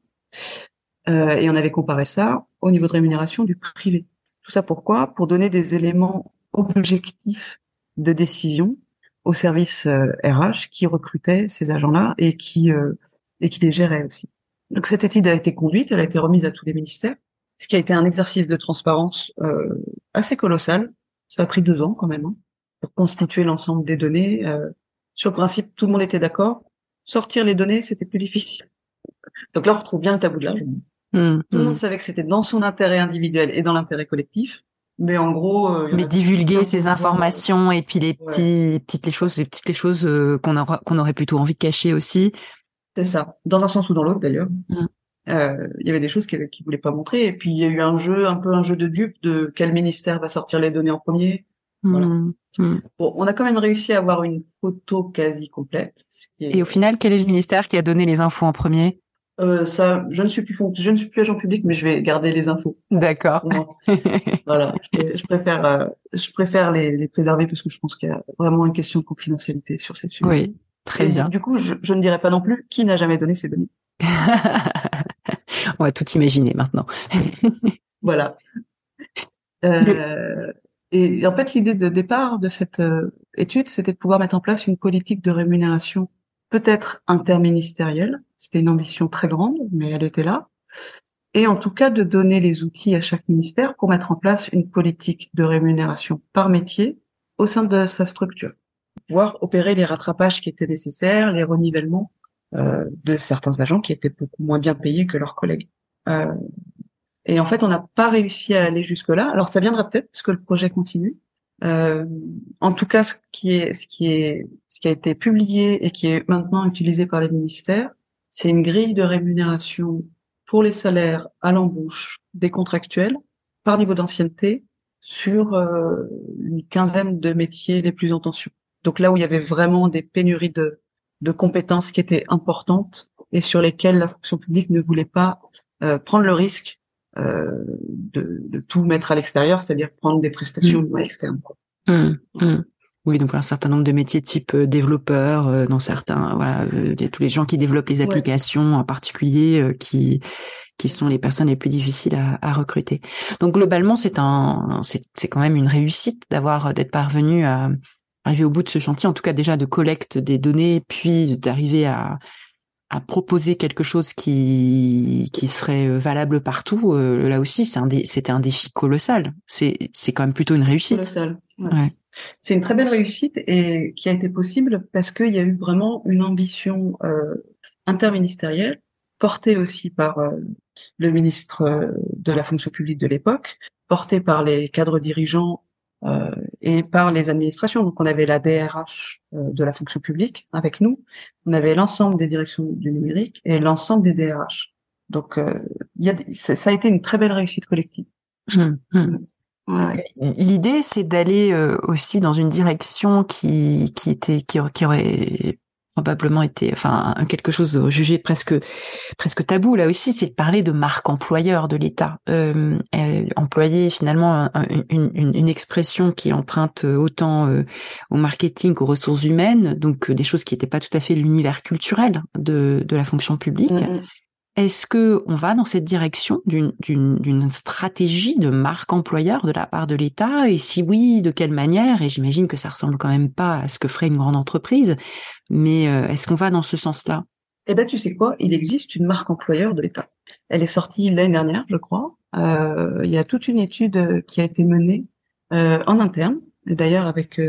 Euh, et on avait comparé ça au niveau de rémunération du privé. Tout ça pourquoi? Pour donner des éléments objectifs de décision au service euh, RH qui recrutait ces agents-là et qui euh, et qui les gérait aussi. Donc cette étude a été conduite, elle a été remise à tous les ministères, ce qui a été un exercice de transparence euh, assez colossal. Ça a pris deux ans quand même hein, pour constituer l'ensemble des données. Euh, sur le principe, tout le monde était d'accord. Sortir les données, c'était plus difficile. Donc là, on retrouve bien le tabou de l'argent. Hmm, Tout le hmm. monde savait que c'était dans son intérêt individuel et dans l'intérêt collectif, mais en gros, euh, Mais divulguer ces pouvoir, informations et puis les Ouais. petits, les petites les choses, les petites les choses euh, qu'on aura, qu'on aurait plutôt envie de cacher aussi. C'est ça. Dans un sens ou dans l'autre, d'ailleurs. Mm. Euh, Il y avait des choses qu'ils qui voulaient pas montrer. Et puis, il y a eu un jeu, un peu un jeu de dupes de quel ministère va sortir les données en premier. Voilà. Hmm, hmm. Bon, on a quand même réussi à avoir une photo quasi complète. est- Et au final, quel est le ministère qui a donné les infos en premier? Euh, ça, je ne suis plus je ne suis plus agent public, mais je vais garder les infos. D'accord. (laughs) voilà. Je, je préfère, euh, je préfère les, les préserver parce que je pense qu'il y a vraiment une question de confidentialité sur ces sujets. oui, très Et bien. Du coup, je, je ne dirais pas non plus qui n'a jamais donné ces données. (laughs) On va tout imaginer maintenant. (laughs) Voilà. Euh, et en fait, l'idée de départ de cette euh, étude, c'était de pouvoir mettre en place une politique de rémunération peut-être interministérielle. C'était une ambition très grande, mais elle était là. Et en tout cas, de donner les outils à chaque ministère pour mettre en place une politique de rémunération par métier au sein de sa structure. Pouvoir opérer les rattrapages qui étaient nécessaires, les renivellement euh, de certains agents qui étaient beaucoup moins bien payés que leurs collègues. Euh, et en fait, on n'a pas réussi à aller jusque-là. Alors, ça viendra peut-être parce que le projet continue. Euh, en tout cas, ce qui est, ce qui est, ce qui a été publié et qui est maintenant utilisé par les ministères, c'est une grille de rémunération pour les salaires à l'embauche des contractuels par niveau d'ancienneté sur euh, une quinzaine de métiers les plus en tension. Donc là où il y avait vraiment des pénuries de, de compétences qui étaient importantes et sur lesquelles la fonction publique ne voulait pas euh, prendre le risque de, de, tout mettre à l'extérieur, c'est-à-dire prendre des prestations mmh. externes. Mmh, mmh. Oui, donc un certain nombre de métiers type euh, développeur, euh, dans certains, voilà, euh, les, tous les gens qui développent les applications ouais. en particulier, euh, qui qui sont les personnes les plus difficiles à, à recruter. Donc globalement, c'est un, c'est quand même une réussite d'avoir d'être parvenu à arriver au bout de ce chantier, en tout cas déjà de collecte des données, puis d'arriver à à proposer quelque chose qui qui serait valable partout. Euh, là aussi, c'est un c'était un défi colossal. C'est c'est quand même plutôt une réussite. Colossal. Ouais. Ouais. C'est une très belle réussite et qui a été possible parce qu'il y a eu vraiment une ambition euh, interministérielle portée aussi par euh, le ministre euh, de la fonction publique de l'époque, portée par les cadres dirigeants euh, et par les administrations. Donc on avait la DRH euh, de la fonction publique avec nous, on avait l'ensemble des directions du numérique et l'ensemble des DRH. Donc euh, il y a, ça a été une très belle réussite collective. Hum, hum. Ouais. L'idée, c'est d'aller euh, aussi dans une direction qui qui était qui, qui aurait probablement été, enfin, quelque chose de jugé presque presque tabou là aussi, c'est de parler de marque employeur de l'État. Euh, euh, employer finalement une, une, une, expression qui emprunte autant euh, au marketing qu'aux ressources humaines, donc des choses qui n'étaient pas tout à fait l'univers culturel de, de la fonction publique. Mm, mm. Est-ce que on va dans cette direction d'une stratégie de marque employeur de la part de l'État? Et si oui, de quelle manière? Et j'imagine que ça ressemble quand même pas à ce que ferait une grande entreprise. Mais euh, est-ce qu'on va dans ce sens-là? Eh ben, tu sais quoi? Il existe une marque employeur de l'État. Elle est sortie l'année dernière, je crois. Euh, il y a toute une étude euh, qui a été menée en interne, d'ailleurs avec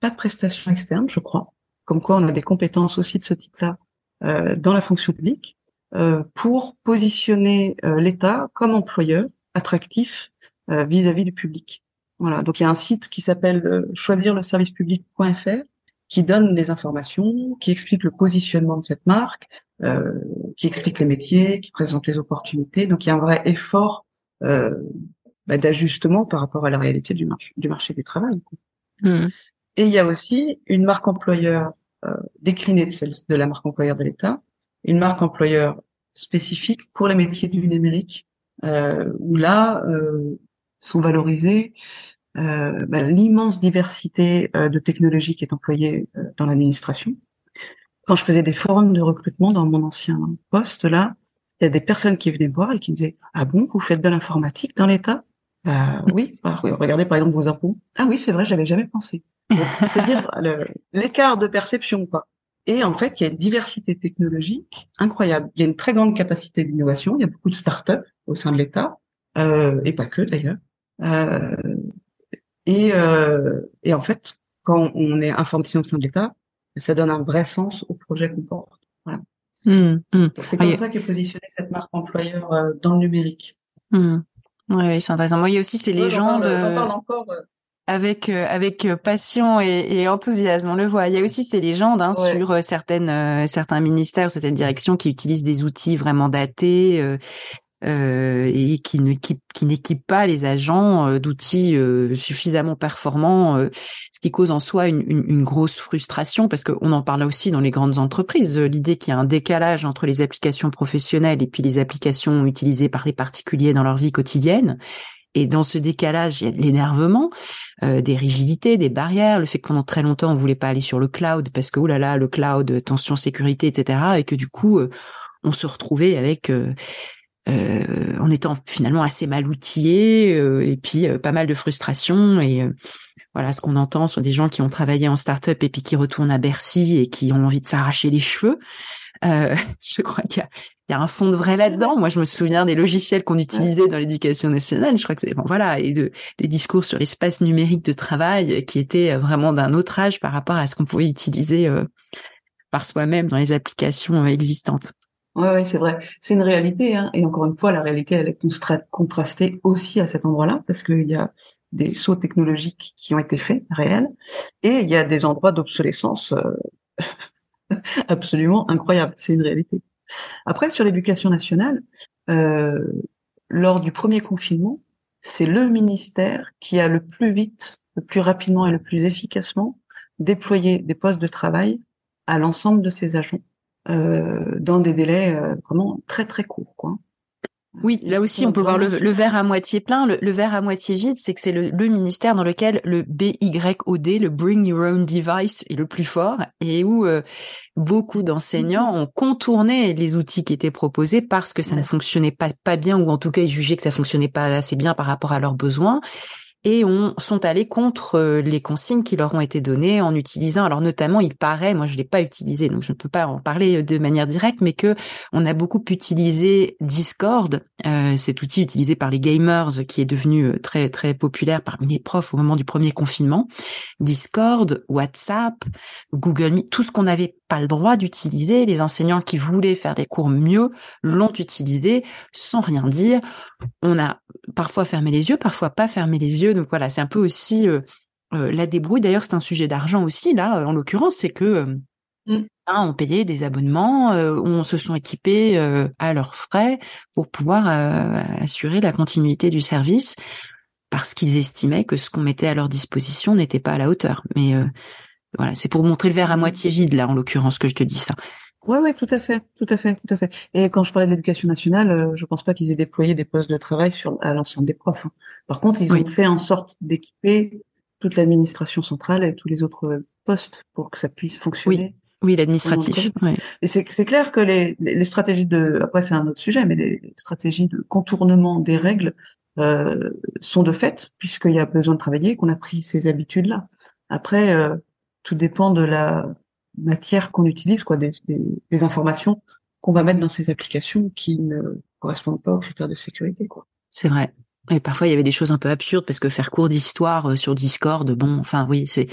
pas de prestations externes, je crois. Comme quoi, on a des compétences aussi de ce type-là dans la fonction publique. Euh, pour positionner euh, l'État comme employeur attractif euh, vis-à-vis du public. Voilà, donc il y a un site qui s'appelle choisirleservicepublic.fr qui donne des informations, qui explique le positionnement de cette marque, euh, qui explique les métiers, qui présente les opportunités. Donc il y a un vrai effort euh, bah, d'ajustement par rapport à la réalité du marché du, marché du travail. Mmh. Et il y a aussi une marque employeur euh, déclinée de celle de la marque employeur de l'État, une marque employeur spécifique pour les métiers du numérique, euh, où là euh, sont valorisées euh, bah, l'immense diversité euh, de technologies qui est employée euh, dans l'administration. Quand je faisais des forums de recrutement dans mon ancien poste, là, il y a des personnes qui venaient me voir et qui me disaient Ah bon, vous faites de l'informatique dans l'État? Bah, oui, bah, regardez par exemple vos impôts. Ah oui, c'est vrai, j'avais jamais pensé. C'est-à-dire (laughs) l'écart de perception, quoi. Et en fait, il y a une diversité technologique incroyable. Il y a une très grande capacité d'innovation. Il y a beaucoup de start-up au sein de l'État, euh, et pas que d'ailleurs. Euh, et, euh, et en fait, quand on est informaticien au sein de l'État, ça donne un vrai sens au projet qu'on porte. Voilà. Mmh, mmh. C'est comme ça qu'est positionnée cette marque employeur euh, dans le numérique. Mmh. Oui, c'est intéressant. Moi, il y a aussi ces légendes. Parle encore euh, avec avec passion et, et, enthousiasme. On le voit. Il y a aussi ces légendes hein, sur certaines certains ministères, certaines directions qui utilisent des outils vraiment datés euh, et qui ne qui, qui n'équipent pas les agents d'outils suffisamment performants, ce qui cause en soi une, une, une grosse frustration parce qu'on en parle aussi dans les grandes entreprises. L'idée qu'il y a un décalage entre les applications professionnelles et puis les applications utilisées par les particuliers dans leur vie quotidienne et dans ce décalage, il y a de l'énervement, euh, des rigidités, des barrières, le fait que pendant très longtemps on voulait pas aller sur le cloud parce que oh là là, le cloud, tension sécurité, etc. Et que du coup, euh, on se retrouvait avec euh, euh, en étant finalement assez mal outillé et puis pas mal de frustration et voilà ce qu'on entend sur des gens qui ont travaillé en start-up et puis qui retournent à Bercy et qui ont envie de s'arracher les cheveux. (laughs) je crois qu'il y a, un fond de vrai là-dedans. Moi, je me souviens des logiciels qu'on utilisait dans l'éducation nationale. Je crois que c'est bon, voilà, et de des discours sur l'espace numérique de travail qui étaient euh, vraiment d'un autre âge par rapport à ce qu'on pouvait utiliser euh, par soi-même dans les applications euh, existantes. Oui, ouais, c'est vrai. C'est une réalité, hein. et encore une fois, la réalité, elle est contrastée aussi à cet endroit-là, parce qu'il y a des sauts technologiques qui ont été faits, réels, et il y a des endroits d'obsolescence (laughs) absolument incroyables. C'est une réalité. Après, sur l'éducation nationale, euh, lors du premier confinement, c'est le ministère qui a le plus vite, le plus rapidement et le plus efficacement déployé des postes de travail à l'ensemble de ses agents euh, dans des délais euh, vraiment très très courts. Quoi. Oui, là aussi, on peut voir le, verre à moitié plein. Le, verre à moitié vide, c'est que c'est le, ministère dans lequel le BYOD, le Bring Your Own Device, est le plus fort et où euh, beaucoup d'enseignants ont contourné les outils qui étaient proposés parce que ça ne fonctionnait pas, pas bien ou en tout cas ils jugeaient que ça fonctionnait pas assez bien par rapport à leurs besoins et on sont allés contre euh, les consignes qui leur ont été données en utilisant alors notamment il paraît moi je l'ai pas utilisé donc je ne peux pas en parler de manière directe mais que on a beaucoup utilisé Discord euh, cet outil utilisé par les gamers qui est devenu euh, très très populaire parmi les profs au moment du premier confinement. Discord WhatsApp Google Meet tout ce qu'on n'avait pas le droit d'utiliser les enseignants qui voulaient faire des cours mieux l'ont utilisé sans rien dire on a parfois fermé les yeux parfois pas fermé les yeux donc voilà, c'est un peu aussi euh, euh, la débrouille. D'ailleurs, c'est un sujet d'argent aussi là, euh, en l'occurrence, c'est que mmh. hein, on payait des abonnements, on se sont équipés à leurs frais pour pouvoir assurer la continuité du service parce qu'ils estimaient que ce qu'on mettait à leur disposition n'était pas à la hauteur. Mais voilà, c'est pour montrer le verre à moitié vide là, en l'occurrence, que je te dis ça. Ouais, ouais, tout à fait, tout à fait, tout à fait. Et quand je parlais de l'éducation nationale, euh, je pense pas qu'ils aient déployé des postes de travail sur à l'ensemble des profs. Hein. Par contre, ils ont fait en sorte d'équiper toute l'administration centrale et tous les autres postes pour que ça puisse fonctionner. Oui, oui l'administratif. Et c'est clair que les, les, stratégies de, après c'est un autre sujet, mais les stratégies de contournement des règles euh, sont de fait, puisqu'il y a besoin de travailler, qu'on a pris ces habitudes-là. Après, euh, tout dépend de la matière qu'on utilise, quoi, des, des, informations qu'on va mettre dans ces applications qui ne correspondent pas aux critères de sécurité, quoi. C'est vrai. Et parfois, il y avait des choses un peu absurdes parce que faire cours d'histoire euh, sur Discord, bon, enfin oui, c'est.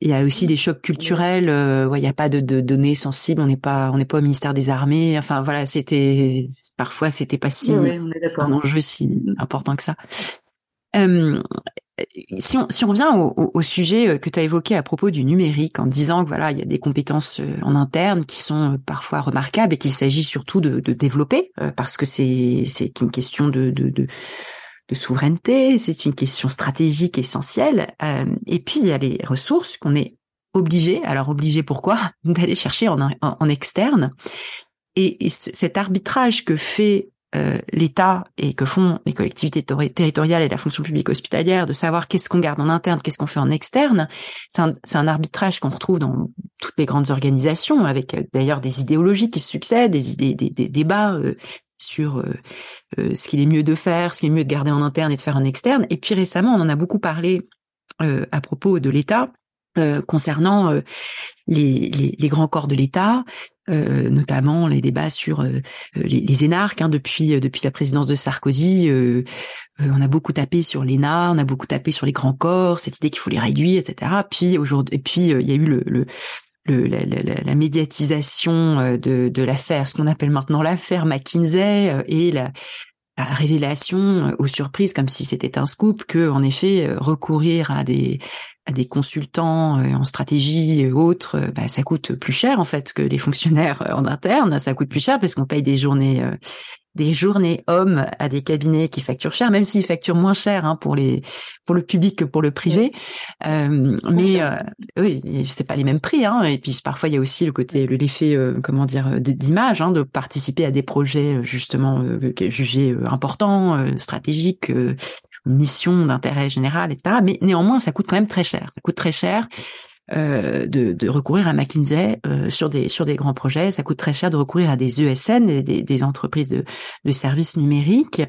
Il y a aussi des chocs culturels. Euh, il n'y a pas de, de, données sensibles. On n'est pas, on n'est pas au ministère des Armées. Enfin voilà, c'était parfois c'était pas si oui, on est un enjeu si mm. important que ça. Euh, si on, si on revient au, au, sujet euh, que tu as évoqué à propos du numérique en disant que voilà il y a des compétences euh, en interne qui sont euh, parfois remarquables et qu'il s'agit surtout de, de développer parce que c'est c'est une question de, de, de souveraineté, c'est une question stratégique essentielle. et puis il y a les ressources qu'on est obligé, alors obligé pourquoi, (laughs) d'aller chercher en, en, externe. Et, cet arbitrage que fait euh, l'État et que font les collectivités territoriales et la fonction publique hospitalière de savoir qu'est-ce qu'on garde en interne, qu'est-ce qu'on fait en externe, c'est un, un, arbitrage qu'on retrouve dans toutes les grandes organisations, avec euh, d'ailleurs des idéologies qui se succèdent, des, idées, des, des débats euh, sur ce qu'il est mieux de faire, ce qu'il est mieux de garder en interne et de faire en externe. Et puis récemment, on en a beaucoup parlé à propos de l'État. Concernant les, les, les, grands corps de l'État, euh, notamment les débats sur euh, les, les, énarques. Hein, depuis euh, depuis la présidence de Sarkozy, on a beaucoup tapé sur l'ENA, on a beaucoup tapé sur les grands corps, cette idée qu'il faut les réduire, etc. Puis aujourd'hui, et puis il y a eu le, le le, la, la, la, médiatisation de, de l'affaire, ce qu'on appelle maintenant l'affaire McKinsey et la, la révélation aux surprises, comme si c'était un scoop, que en effet recourir à des à des consultants euh, en stratégie et autres, euh, bah, ça coûte plus cher en fait que les fonctionnaires euh, en interne. Ça coûte plus cher parce qu'on paye des journées des journées hommes à des cabinets qui facturent cher, même s'ils facturent moins cher hein, pour les pour le public que pour le privé. Euh, mais euh, oui, c'est pas les mêmes prix. Hein, et puis parfois il y a aussi le côté l'effet comment dire d'image, hein, de participer à des projets justement jugés importants, stratégiques mission d'intérêt général, etc. Mais néanmoins, ça coûte quand même très cher. Ça coûte très cher euh, de, recourir à McKinsey euh, sur des sur des grands projets. Ça coûte très cher de recourir à des ESN, des, des entreprises de, de services numériques,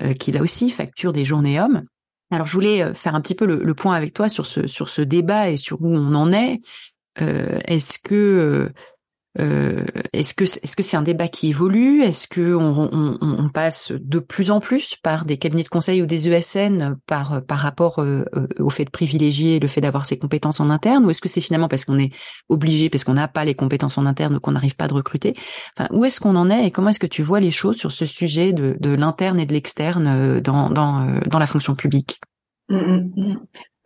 euh, qui là aussi facturent des journées hommes. Alors, je voulais euh, faire un petit peu le, le, point avec toi sur ce sur ce débat et sur où on en est. Euh, est-ce que euh, est-ce que est-ce que c'est un débat qui évolue? Est-ce que on, on, on, passe de plus en plus par des cabinets de conseil ou des ESN par par rapport euh, euh, au fait de privilégier le fait d'avoir ses compétences en interne? Ou est-ce que c'est finalement parce qu'on est obligé parce qu'on n'a pas les compétences en interne qu'on n'arrive pas de recruter? Enfin, où est-ce qu'on en est et comment est-ce que tu vois les choses sur ce sujet de, de l'interne et de l'externe dans dans dans la fonction publique? Mmh, mmh,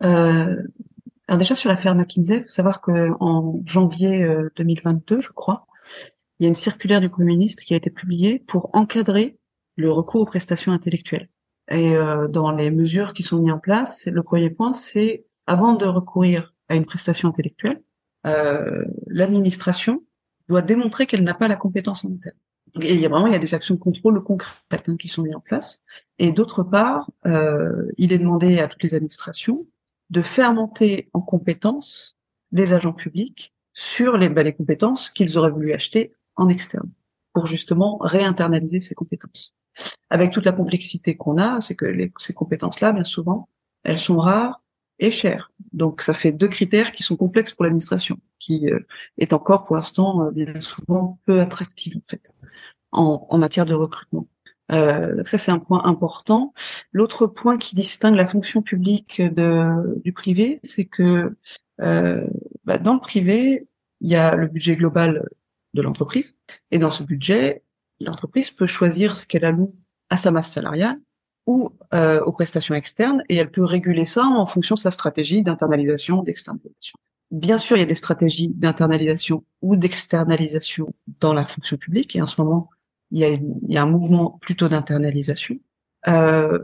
mmh. Alors déjà sur l'affaire McKinsey, il faut savoir qu'en janvier 2022, euh, je crois, il y a une circulaire du Premier ministre qui a été publiée pour encadrer le recours aux prestations intellectuelles. Et euh, dans les mesures qui sont mises en place, le premier point, c'est avant de recourir à une prestation intellectuelle, euh, l'administration doit démontrer qu'elle n'a pas la compétence en interne. Et il y a vraiment il y a des actions de contrôle concrètes hein, qui sont mises en place. Et d'autre part, euh, il est demandé à toutes les administrations de faire monter en compétences les agents publics sur les, bah, compétences qu'ils auraient voulu acheter en externe pour justement réinternaliser ces compétences. Avec toute la complexité qu'on a, c'est que ces compétences-là, bien souvent, elles sont rares et chères. Donc ça fait deux critères qui sont complexes pour l'administration, qui euh, est encore pour l'instant euh, bien souvent peu attractive en fait en matière de recrutement. Euh, ça, c'est un point important. L'autre point qui distingue la fonction publique de, du privé, c'est que euh, bah, dans le privé, il y a le budget global de l'entreprise, et dans ce budget, l'entreprise peut choisir ce qu'elle alloue à sa masse salariale ou euh, aux prestations externes, et elle peut réguler ça en fonction de sa stratégie d'internalisation, d'externalisation. Bien sûr, il y a des stratégies d'internalisation ou d'externalisation dans la fonction publique, et en ce moment, il y a, il y a un mouvement plutôt d'internalisation. Euh,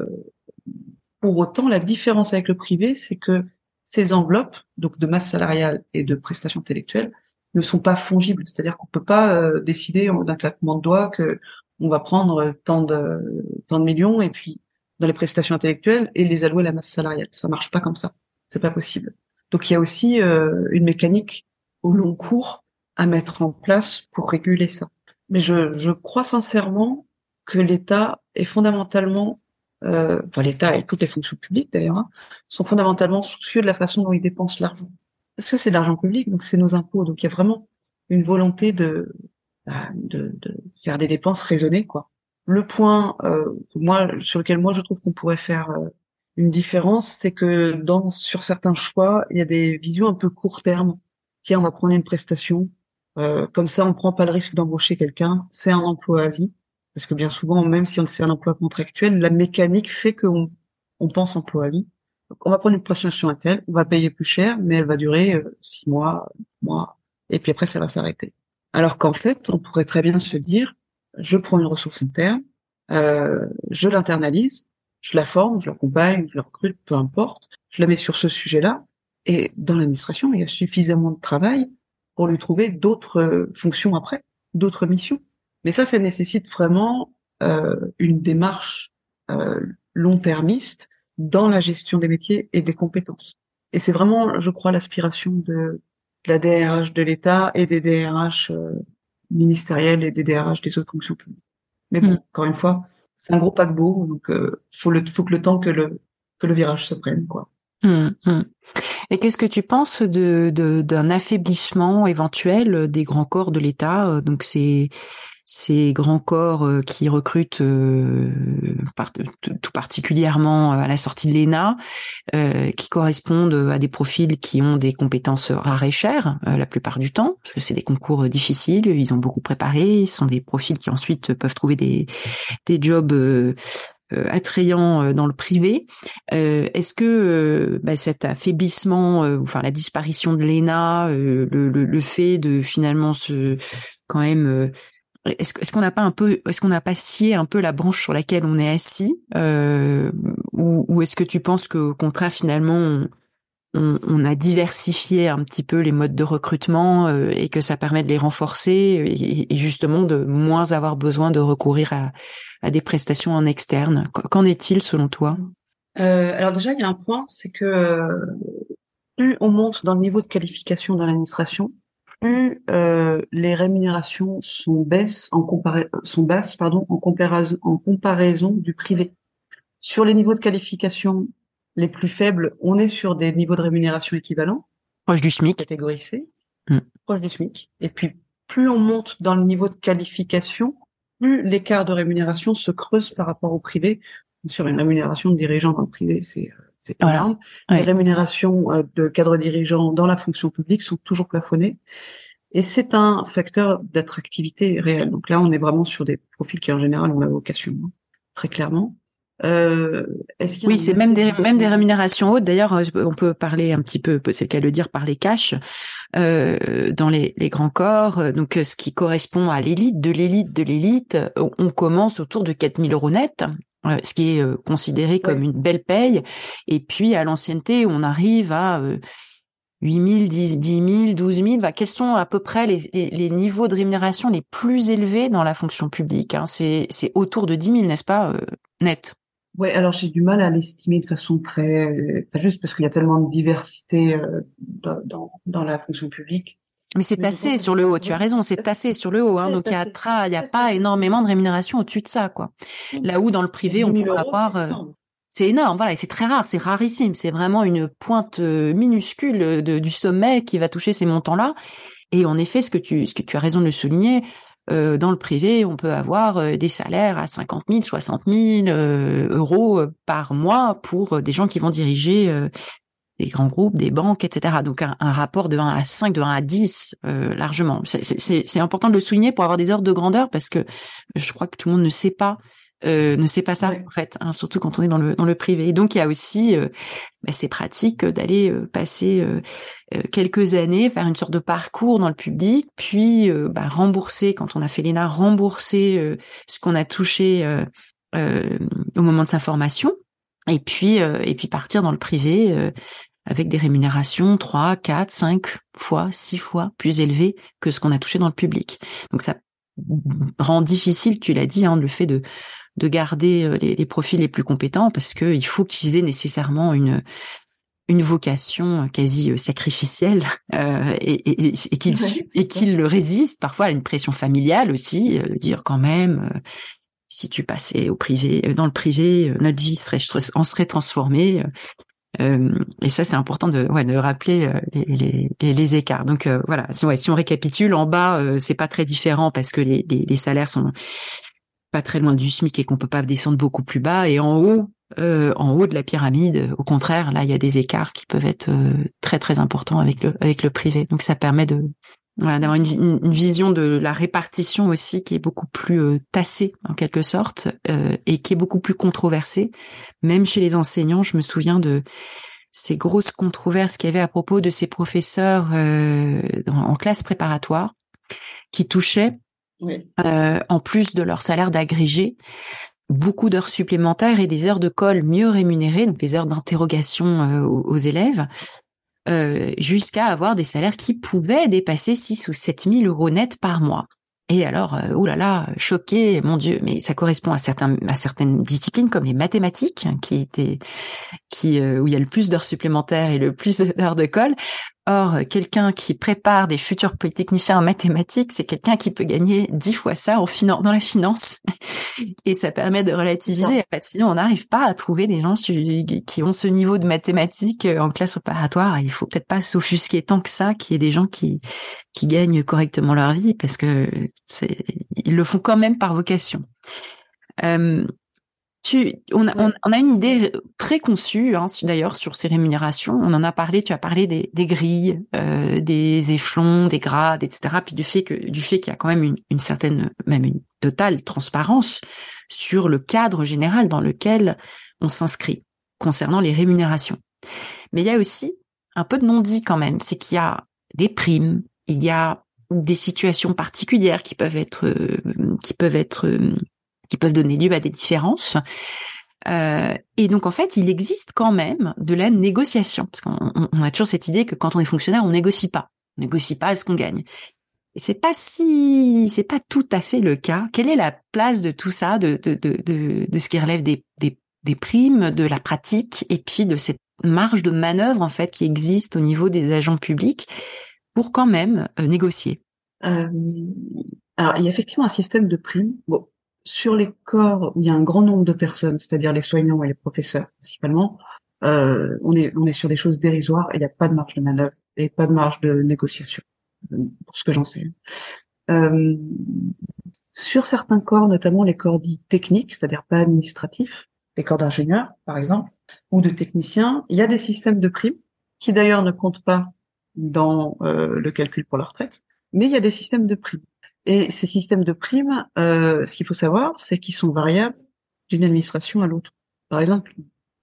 pour autant, la différence avec le privé, c'est que ces enveloppes, donc de masse salariale et de prestations intellectuelles, ne sont pas fongibles. C'est-à-dire qu'on peut pas euh, décider d'un claquement de doigts que on va prendre tant de, tant de millions et puis dans les prestations intellectuelles et les allouer à la masse salariale. Ça marche pas comme ça. C'est pas possible. Donc il y a aussi euh, une mécanique au long cours à mettre en place pour réguler ça. Mais je, je crois sincèrement que l'État est fondamentalement, euh, enfin l'État et toutes les fonctions publiques d'ailleurs, hein, sont fondamentalement soucieux de la façon dont ils dépensent l'argent. Parce que c'est de l'argent public, donc c'est nos impôts. Donc il y a vraiment une volonté de, bah, de, de faire des dépenses raisonnées, quoi. Le point, euh, moi, sur lequel moi je trouve qu'on pourrait faire euh, une différence, c'est que dans sur certains choix, il y a des visions un peu court terme. Tiens, on va prendre une prestation, euh, comme ça, on prend pas le risque d'embaucher quelqu'un. C'est un emploi à vie, parce que bien souvent, même si on c'est un emploi contractuel, la mécanique fait qu'on on pense emploi à vie. Donc, on va prendre une prestation à telle, on va payer plus cher, mais elle va durer euh, six mois, mois, et puis après ça va s'arrêter. Alors qu'en fait, on pourrait très bien se dire, je prends une ressource interne, euh, je l'internalise, je la forme, je l'accompagne, je la recrute, peu importe, je la mets sur ce sujet-là, et dans l'administration, il y a suffisamment de travail pour lui trouver d'autres euh, fonctions après, d'autres missions. Mais ça, ça nécessite vraiment euh, une démarche euh, long-termiste dans la gestion des métiers et des compétences. Et c'est vraiment, je crois, l'aspiration de, la DRH de l'État et des DRH euh, ministériels et des DRH des autres fonctions publiques. Mais bon, mm. encore une fois, c'est un gros paquebot, donc euh, faut le, faut que le temps que le que le virage se prenne, quoi. Mm, mm. Et qu'est-ce que tu penses de d'un affaiblissement éventuel des grands corps de l'État euh, Donc ces ces grands corps euh, qui recrutent euh, tout particulièrement à la sortie de l'ENA, qui correspondent à des profils qui ont des compétences rares et chères la plupart du temps, parce que c'est des concours difficiles, ils ont beaucoup préparé, ce sont des profils qui ensuite peuvent trouver des, des jobs attrayant euh, dans le privé. Euh, est-ce que bah, cet affaiblissement, enfin la disparition de l'ENA, le, le, le, fait de finalement se quand même est-ce, qu'on n'a pas un peu, est-ce qu'on n'a pas scié un peu la branche sur laquelle on est assis, euh, ou, ou, est-ce que tu penses qu'au contraire finalement on, a diversifié un petit peu les modes de recrutement euh, et que ça permet de les renforcer et, et, justement de moins avoir besoin de recourir à, à des prestations en externe. Qu'en est-il selon toi? Euh, Alors déjà, il y a un point, c'est que euh, plus on monte dans le niveau de qualification dans l'administration, plus euh, les rémunérations sont compara sont basses pardon en en comparaison du privé. Sur les niveaux de qualification les plus faibles, on est sur des niveaux de rémunération équivalents. Proche du SMIC. Catégorie C. Hmm. Proche du SMIC. Et puis plus on monte dans le niveau de qualification, plus l'écart de rémunération se creuse par rapport au privé. Sur une rémunération de dirigeant dans le privé, c'est euh, c'est énorme. Les rémunérations euh, de cadres dirigeants dans la fonction publique sont toujours plafonnées. Et c'est un facteur d'attractivité réel. Donc là, on est vraiment sur des profils qui, en général, ont la vocation, hein, très clairement. Euh, est-ce oui, c'est même des même des rémunérations hautes. D'ailleurs, euh, on peut parler un petit peu, c'est le cas de le dire, par les cash euh, dans les, les, grands corps. Euh, donc, ce qui correspond à l'élite, de l'élite, de l'élite, on commence autour de 4000 euros net, ce qui est considéré comme une belle paye. Et puis, à l'ancienneté, on arrive à 8 000, 10, 000, 12 000. Bah, quels sont à peu près les, les, niveaux de rémunération les plus élevés dans la fonction publique hein? C'est autour de 10 000, n'est-ce pas, net? Ouais, alors j'ai du mal à l'estimer de façon très, pas juste parce qu'il y a tellement de diversité euh, dans, dans, la fonction publique. Mais c'est tassé sur le haut, tu as raison, c'est tassé sur le haut. Hein, donc il y a, il y a pas énormément de rémunération au-dessus de ça, quoi. Là où dans le privé, on peut avoir... Euh, c'est énorme, voilà, et c'est très rare, c'est rarissime. C'est vraiment une pointe euh, minuscule de, du sommet qui va toucher ces montants-là. Et en effet, ce que tu, ce que tu as raison de le souligner, euh, dans le privé, on peut avoir euh, des salaires à 50 000, 60 000 euros par mois pour des gens qui vont diriger des grands groupes, des banques, etc. Donc un, rapport de 1 à 5, de 1 à 10, euh, largement. C'est important de le souligner pour avoir des ordres de grandeur parce que je crois que tout le monde ne sait pas euh, ne sait pas ça en fait, hein, surtout quand on est dans le dans le privé. Et donc il y a aussi euh, bah, c'est pratique d'aller euh, passer euh, quelques années, faire une sorte de parcours dans le public, puis bah, rembourser quand on a fait l'ENA, rembourser ce qu'on a touché au moment de sa formation, et puis et puis partir dans le privé avec des rémunérations 3, 4, 5 fois, 6 fois plus élevées que ce qu'on a touché dans le public. Donc ça rend difficile, tu l'as dit, hein, le fait de de garder euh, les, les, profils les plus compétents parce que il faut qu'ils aient nécessairement une une vocation quasi euh, sacrificielle (laughs) euh, et, et, et qu'ils et qu'ils le résistent parfois à une pression familiale aussi, euh, dire quand même euh, si tu passais au privé, dans le privé, notre vie serait en serait transformée. et ça, c'est important de, ouais, de rappeler les, les, les, écarts. Donc voilà, si, ouais, si on récapitule, en bas, c'est pas très différent parce que les, les, salaires sont pas très loin du SMIC et qu'on peut pas descendre beaucoup plus bas. Et en haut, euh, en haut de la pyramide, au contraire, là, il y a des écarts qui peuvent être euh, très très importants avec le avec le privé. Donc ça permet de voilà, d'avoir une, une, vision de la répartition aussi qui est beaucoup plus euh, tassée en quelque sorte euh, et qui est beaucoup plus controversée. Même chez les enseignants, je me souviens de ces grosses controverses qu'il y avait à propos de ces professeurs en classe préparatoire qui touchaient Euh, en plus de leur salaire d'agrégé, beaucoup d'heures supplémentaires et des heures de colle mieux rémunérées, donc des heures d'interrogation euh, aux, élèves, euh, jusqu'à avoir des salaires qui pouvaient dépasser 6 ou 7 000 euros net par mois. Et alors, oulala, choqué, mon Dieu, mais ça correspond à certains à certaines disciplines comme les mathématiques, hein, qui étaient qui où il y a le plus d'heures supplémentaires et le plus (laughs) d'heures de colle. Or, quelqu'un qui prépare des futurs polytechniciens en mathématiques, c'est quelqu'un qui peut gagner dix fois ça en dans la finance. (laughs) Et ça permet de relativiser. En fait, sinon, on n'arrive pas à trouver des gens qui ont ce niveau de mathématiques euh, en classe opératoire. Il faut peut-être pas s'offusquer tant que ça qu'il y ait des gens qui, qui gagnent correctement leur vie parce que ils le font quand même par vocation. Euh, tu, on, a, on, a une idée préconçue, hein, d'ailleurs, sur ces rémunérations. On en a parlé. Tu as parlé des, des grilles, euh, des échelons, des grades, etc. Puis du fait que du fait qu'il y a quand même une, une, certaine, même une totale transparence sur le cadre général dans lequel on s'inscrit concernant les rémunérations. Mais il y a aussi un peu de non-dit quand même. C'est qu'il y a des primes, il y a des situations particulières qui peuvent être euh, qui peuvent être euh, qui peuvent donner lieu à des différences. Euh, et donc en fait, il existe quand même de la négociation, parce qu'on a toujours cette idée que quand on est fonctionnaire, on négocie pas, on négocie pas ce qu'on gagne. C'est pas si, c'est pas tout à fait le cas. Quelle est la place de tout ça, de de de de, ce qui relève des, des des primes, de la pratique, et puis de cette marge de manœuvre en fait qui existe au niveau des agents publics pour quand même euh, négocier? Euh, alors il y a effectivement un système de primes. Bon, sur les corps où il y a un grand nombre de personnes, c'est-à-dire les soignants et les professeurs principalement, euh, on est on est sur des choses dérisoires et il n'y a pas de marge de manœuvre et pas de marge de négociation, pour ce que j'en sais. Euh, sur certains corps, notamment les corps dits techniques, c'est-à-dire pas administratifs, les corps d'ingénieurs par exemple, ou de techniciens, il y a des systèmes de primes qui d'ailleurs ne comptent pas dans euh, le calcul pour la retraite, mais il y a des systèmes de primes. Et ces systèmes de primes, euh, ce qu'il faut savoir, c'est qu'ils sont variables d'une administration à l'autre. Par exemple,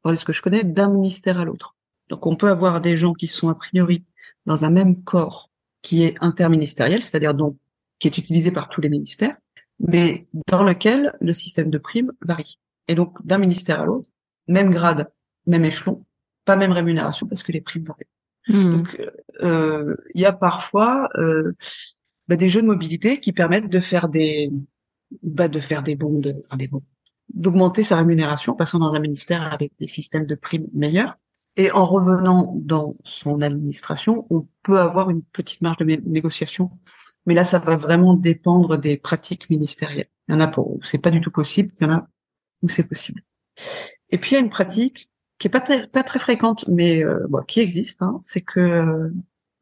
pour ce que je connais, d'un ministère à l'autre. Donc on peut avoir des gens qui sont a priori dans un même corps qui est interministériel, c'est-à-dire donc qui est utilisé par tous les ministères, mais dans lequel le système de primes varie. Et donc d'un ministère à l'autre, même grade, même échelon, pas même rémunération parce que les primes varient. Mmh. Donc euh, il y a parfois euh, bah, des jeux de mobilité qui permettent de faire des bah, de faire des bons de des bons d'augmenter sa rémunération passant dans un ministère avec des systèmes de primes meilleurs. Et en revenant dans son administration on peut avoir une petite marge de négociation. Mais là ça va vraiment dépendre des pratiques ministérielles. Il y en a pour où c'est pas du tout possible. Il y en a où c'est possible. Et puis il y a une pratique qui est pas très, fréquente mais euh, qui existe hein, c'est que euh,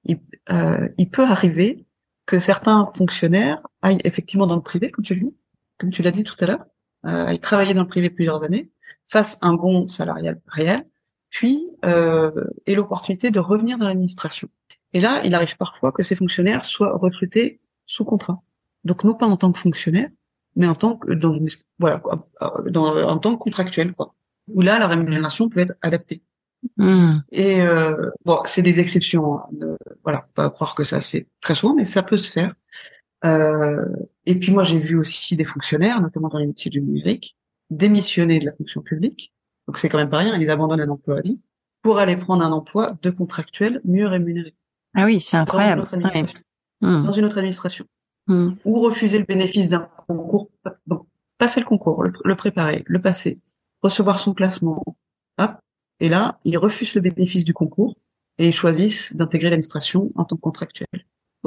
il, euh, il peut arriver que certains fonctionnaires aillent effectivement dans le privé, comme tu le dis, comme tu l'as dit tout à l'heure, euh, aillent travailler dans le privé plusieurs années, fassent un bon salarial réel, puis euh, aient l'opportunité de revenir dans l'administration. Et là, il arrive parfois que ces fonctionnaires soient recrutés sous contrat. Donc non pas en tant que fonctionnaire, mais en tant que dans voilà dans, en tant que contractuel quoi. Où là, la rémunération peut être adaptée. Hmm. Et euh, bon, c'est des exceptions. Hein. voilà, pas croire que ça se fait très souvent, mais ça peut se faire. Euh, et puis moi, j'ai vu aussi des fonctionnaires, notamment dans les métiers du numérique, démissionner de la fonction publique. Donc c'est quand même pas rien. Ils abandonnent un emploi à vie pour aller prendre un emploi de contractuel mieux rémunéré. Ah oui, c'est incroyable. Dans une autre administration. Dans une autre administration. Hmm. Ou refuser le bénéfice d'un concours. Donc, passer le concours, le, préparer, le passer, recevoir son classement. Hop. Et là, ils refusent le bénéfice du concours et ils choisissent d'intégrer l'administration en tant que contractuel.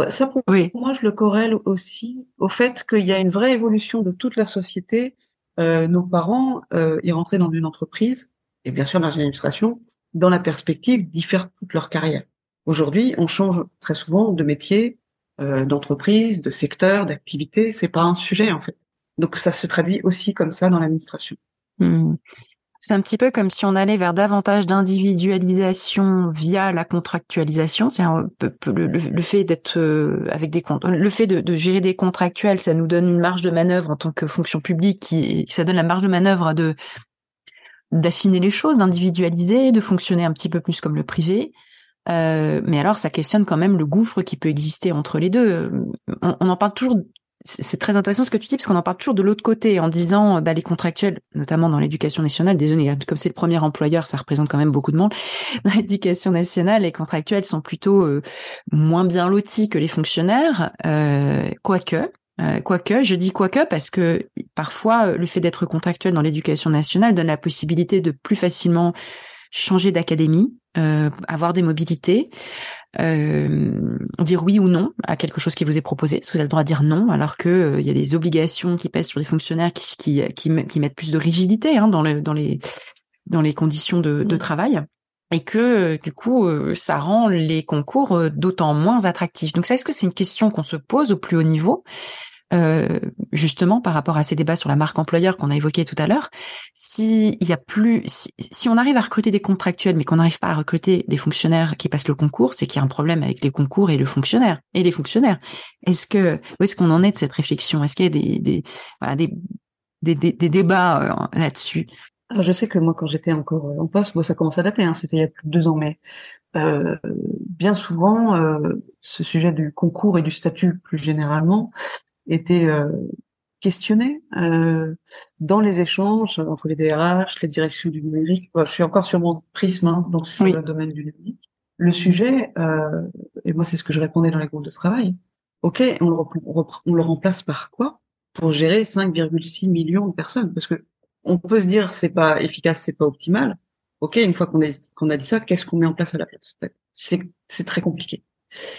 Ça, pour moi, je le corrèle aussi au fait qu'il y a une vraie évolution de toute la société. Euh, nos parents, euh, ils rentraient dans une entreprise, et bien sûr dans une administration, dans la perspective d'y faire toute leur carrière. Aujourd'hui, on change très souvent de métier, euh, d'entreprise, de secteur, d'activité. C'est pas un sujet en fait. Donc ça se traduit aussi comme ça dans l'administration. Hmm. C'est un petit peu comme si on allait vers davantage d'individualisation via la contractualisation. C'est le, le, fait d'être euh, avec des le fait de, gérer des contractuels, ça nous donne une marge de manœuvre en tant que fonction publique, qui ça donne la marge de manœuvre de d'affiner les choses, d'individualiser, de fonctionner un petit peu plus comme le privé. Euh, mais alors, ça questionne quand même le gouffre qui peut exister entre les deux. On, on en parle toujours c'est très intéressant ce que tu dis parce qu'on en parle toujours de l'autre côté en disant bah, les contractuels, notamment dans l'éducation nationale, désolé, comme c'est le premier employeur, ça représente quand même beaucoup de monde. (laughs) Dans l'éducation nationale, les contractuels sont plutôt euh, moins bien lotis que les fonctionnaires, euh, quoique. Euh, quoique, je dis quoique parce que parfois le fait d'être contractuel dans l'éducation nationale donne la possibilité de plus facilement changer d'académie, euh, avoir des mobilités, euh, dire oui ou non à quelque chose qui vous est proposé. Vous avez le droit de dire non, alors que euh, il y a des obligations qui pèsent sur les fonctionnaires qui qui, qui, mettent plus de rigidité hein, dans, le, dans les dans les conditions de, de travail et que du coup ça rend les concours d'autant moins attractifs. Donc ça est-ce que c'est une question qu'on se pose au plus haut niveau? Euh, justement par rapport à ces débats sur la marque employeur qu'on a évoqué tout à l'heure, s'il y a plus, si, on arrive à recruter des contractuels, mais qu'on n'arrive pas à recruter des fonctionnaires qui passent le concours, c'est qu'il y a un problème avec les concours et le fonctionnaire et les fonctionnaires. Est-ce que où est-ce qu'on en est de cette réflexion? Est-ce qu'il y a des des, voilà, des, des, des, débats euh, là-dessus? Je sais que moi, quand j'étais encore euh, en poste, moi, ça commence à dater, hein, c'était il y a plus de deux ans, mais euh, bien souvent, euh, ce sujet du concours et du statut plus généralement était euh, questionné euh, dans les échanges entre les DRH, les directions du numérique. je suis encore sur mon prisme, hein, donc sur le domaine du numérique. Le sujet, euh, et moi c'est ce que je répondais dans les groupes de travail. Ok, on le, on le remplace par quoi? Pour gérer 5,6 millions de personnes Parce que on peut se dire c'est pas efficace, c'est pas optimal. Ok, une fois qu'on a, dit ça, qu'est-ce qu'on met en place à la place? C'est très compliqué.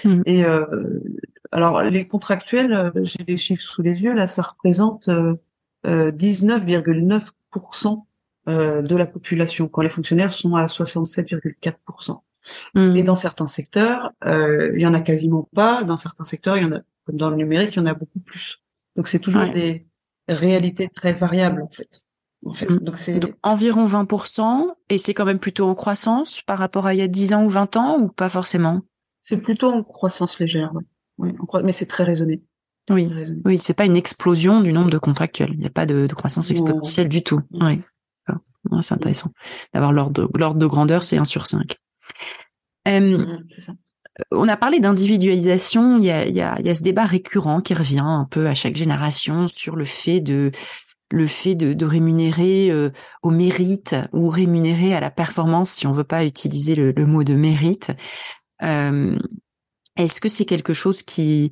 Hmm. Et euh, alors les contractuels, euh, j'ai les chiffres sous les yeux, là ça représente 19,9% euh, de la population, quand les fonctionnaires sont à 67,4%. Mmh. Et dans certains secteurs, il y en a quasiment pas. Dans certains secteurs, il y en a, comme dans le numérique, il y en a beaucoup plus. Donc c'est toujours des réalités très variables en fait. En fait. Mmh. Donc c'est environ 20% et c'est quand même plutôt en croissance par rapport à il y a 10 ans ou 20 ans ou pas forcément? C'est plutôt en croissance légère. Ouais. Oui, mais c'est très raisonné. Oui, oui, c'est pas une explosion du nombre de contractuels. Il n'y a pas de, croissance exponentielle du tout. Oui, c'est intéressant d'avoir l'ordre de, de grandeur, c'est 1 sur 5. ça. On a parlé d'individualisation. Il y a, il y, a, il y a ce débat récurrent qui revient un peu à chaque génération sur le fait de le fait de, de rémunérer euh, au mérite ou rémunérer à la performance, si on veut pas utiliser le, le mot de mérite. Euh, est-ce que c'est quelque chose qui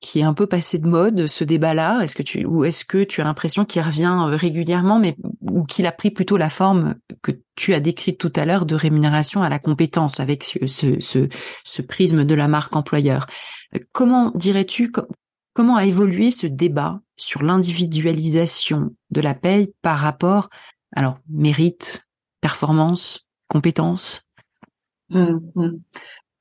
qui est un peu passé de mode ce débat-là? Est-ce que tu ou est-ce que tu as l'impression qu'il revient euh, régulièrement, mais ou qu'il a pris plutôt la forme que tu as décrite tout à l'heure de rémunération à la compétence avec ce, ce, ce, prisme de la marque employeur? Comment dirais-tu comment a évolué ce débat sur l'individualisation de la paye par rapport alors mérite, performance, compétence? Mmh, mmh.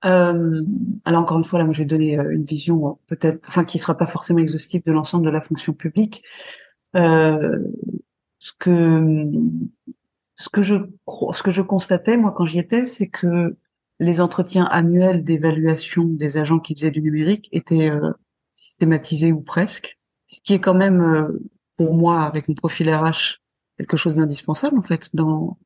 Euh, alors encore une fois, là, moi, je vais donner euh, une vision euh, peut-être, enfin, qui sera pas forcément exhaustive de l'ensemble de la fonction publique. Euh, ce que ce que je ce que je constatais moi quand j'y étais, c'est que les entretiens annuels d'évaluation des agents qui faisaient du numérique étaient euh, systématisés ou presque, ce qui est quand même pour moi avec mon profil RH quelque chose d'indispensable en fait dans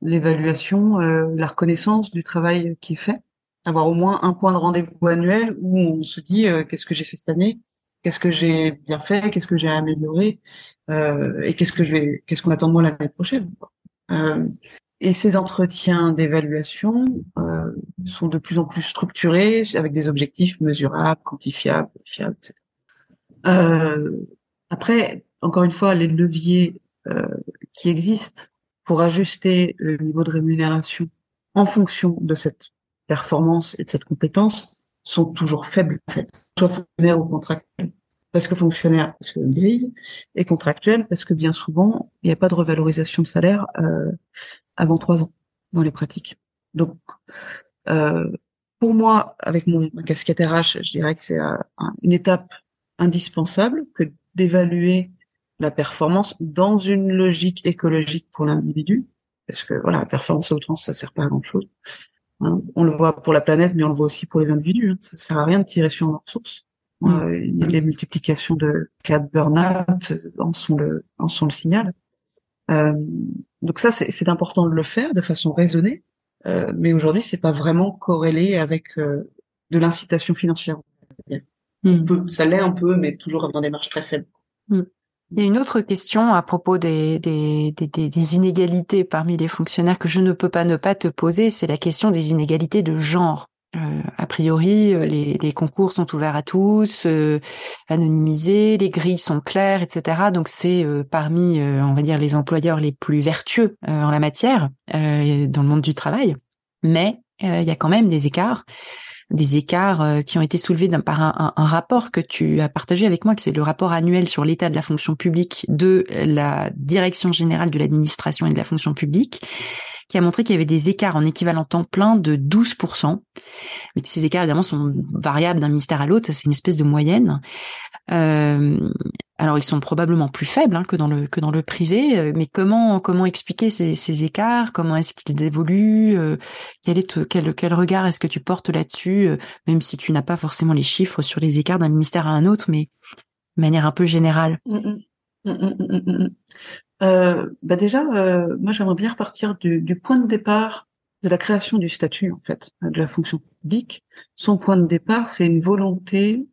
l'évaluation, la reconnaissance du travail qui est fait avoir au moins un point de rendez-vous annuel où on se dit euh, qu'est-ce que j'ai fait cette année, qu'est-ce que j'ai bien fait, qu'est-ce que j'ai amélioré? Euh, et qu'est-ce que je vais, qu'est-ce qu'on attend de moi l'année prochaine. Euh, et ces entretiens d'évaluation euh, sont de plus en plus structurés avec des objectifs mesurables, quantifiables, fiables, etc. Euh, après, encore une fois, les leviers euh, qui existent pour ajuster le niveau de rémunération en fonction de cette performance et de cette compétence sont toujours faibles, en fait. Soit fonctionnaire ou contractuel. Parce que fonctionnaire, parce que grille, et contractuel, parce que bien souvent, il n'y a pas de revalorisation de salaire euh, avant trois ans dans les pratiques. Donc, euh, pour moi, avec mon casquette RH, je dirais que c'est euh, une étape indispensable que d'évaluer la performance dans une logique écologique pour l'individu, parce que voilà, la performance à outrance, ça sert pas à grand chose. Hein. On le voit pour la planète, mais on le voit aussi pour les individus. Hein. Ça sert à rien de tirer sur leurs ressources. Mm. Euh, les multiplications de cas de burn-out en sont le en sont le signal. Euh, donc ça, c'est important de le faire de façon raisonnée, euh, mais aujourd'hui, c'est pas vraiment corrélé avec euh, de l'incitation financière. Mm. ça l'est un peu, mais toujours dans des marges très faibles. Mm. Il y a une autre question à propos des, des, des, des, inégalités parmi les fonctionnaires que je ne peux pas ne pas te poser, c'est la question des inégalités de genre. Euh, a priori, euh, les, les, concours sont ouverts à tous, euh, anonymisés, les grilles sont claires, etc. Donc c'est euh, parmi, on va dire, les employeurs les plus vertueux en la matière dans le monde du travail. Mais il y a quand même des écarts des écarts euh, qui ont été soulevés par un, rapport que tu as partagé avec moi, que c'est le rapport annuel sur l'état de la fonction publique de la Direction générale de l'administration et de la fonction publique, qui a montré qu'il y avait des écarts en équivalent temps plein de 12%, mais ces écarts évidemment sont variables d'un ministère à l'autre, c'est une espèce de moyenne. Euh, alors ils sont probablement plus faibles hein, que dans le que dans le privé, euh, mais comment comment expliquer ces, ces écarts? Comment est-ce qu'ils évoluent? Euh, Quel est quel quel regard est-ce que tu portes là-dessus? Euh, Même si tu n'as pas forcément les chiffres sur les écarts d'un ministère à un autre, mais de manière un peu générale. Mmh, mmh, mmh, euh, bah déjà, moi j'aimerais bien repartir du, du, point de départ de la création du statut en fait de la fonction publique. Son point de départ, c'est une volonté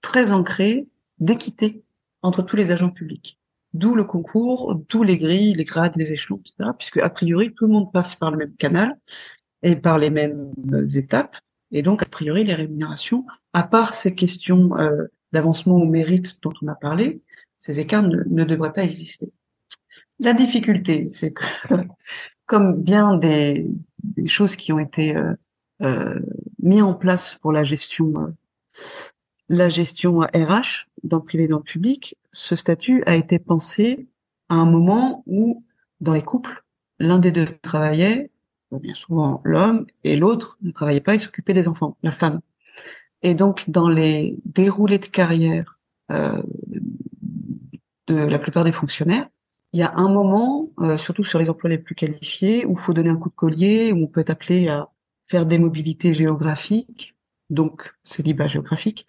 très ancrée d'équité entre tous les agents publics. D'où le concours, d'où les grilles, les grades, les échelons, etc. Puisque a priori tout le monde passe par le même canal et par les mêmes étapes. Et donc a priori les rémunérations, à part ces questions euh, d'avancement au mérite dont on a parlé, ces écarts ne, devraient pas exister. La difficulté, c'est que (laughs) comme bien des, choses qui ont été euh, euh, mises en place pour la gestion euh, la gestion RH dans le privé dans public, ce statut a été pensé à un moment où, dans les couples, l'un des deux travaillait, bien souvent l'homme, et l'autre ne travaillait pas et s'occupait des enfants, la femme. Et donc, dans les déroulés de carrière euh, de la plupart des fonctionnaires, il y a un moment, euh, surtout sur les emplois les plus qualifiés, où il faut donner un coup de collier, où on peut être appelé à faire des mobilités géographiques, donc célibat géographique,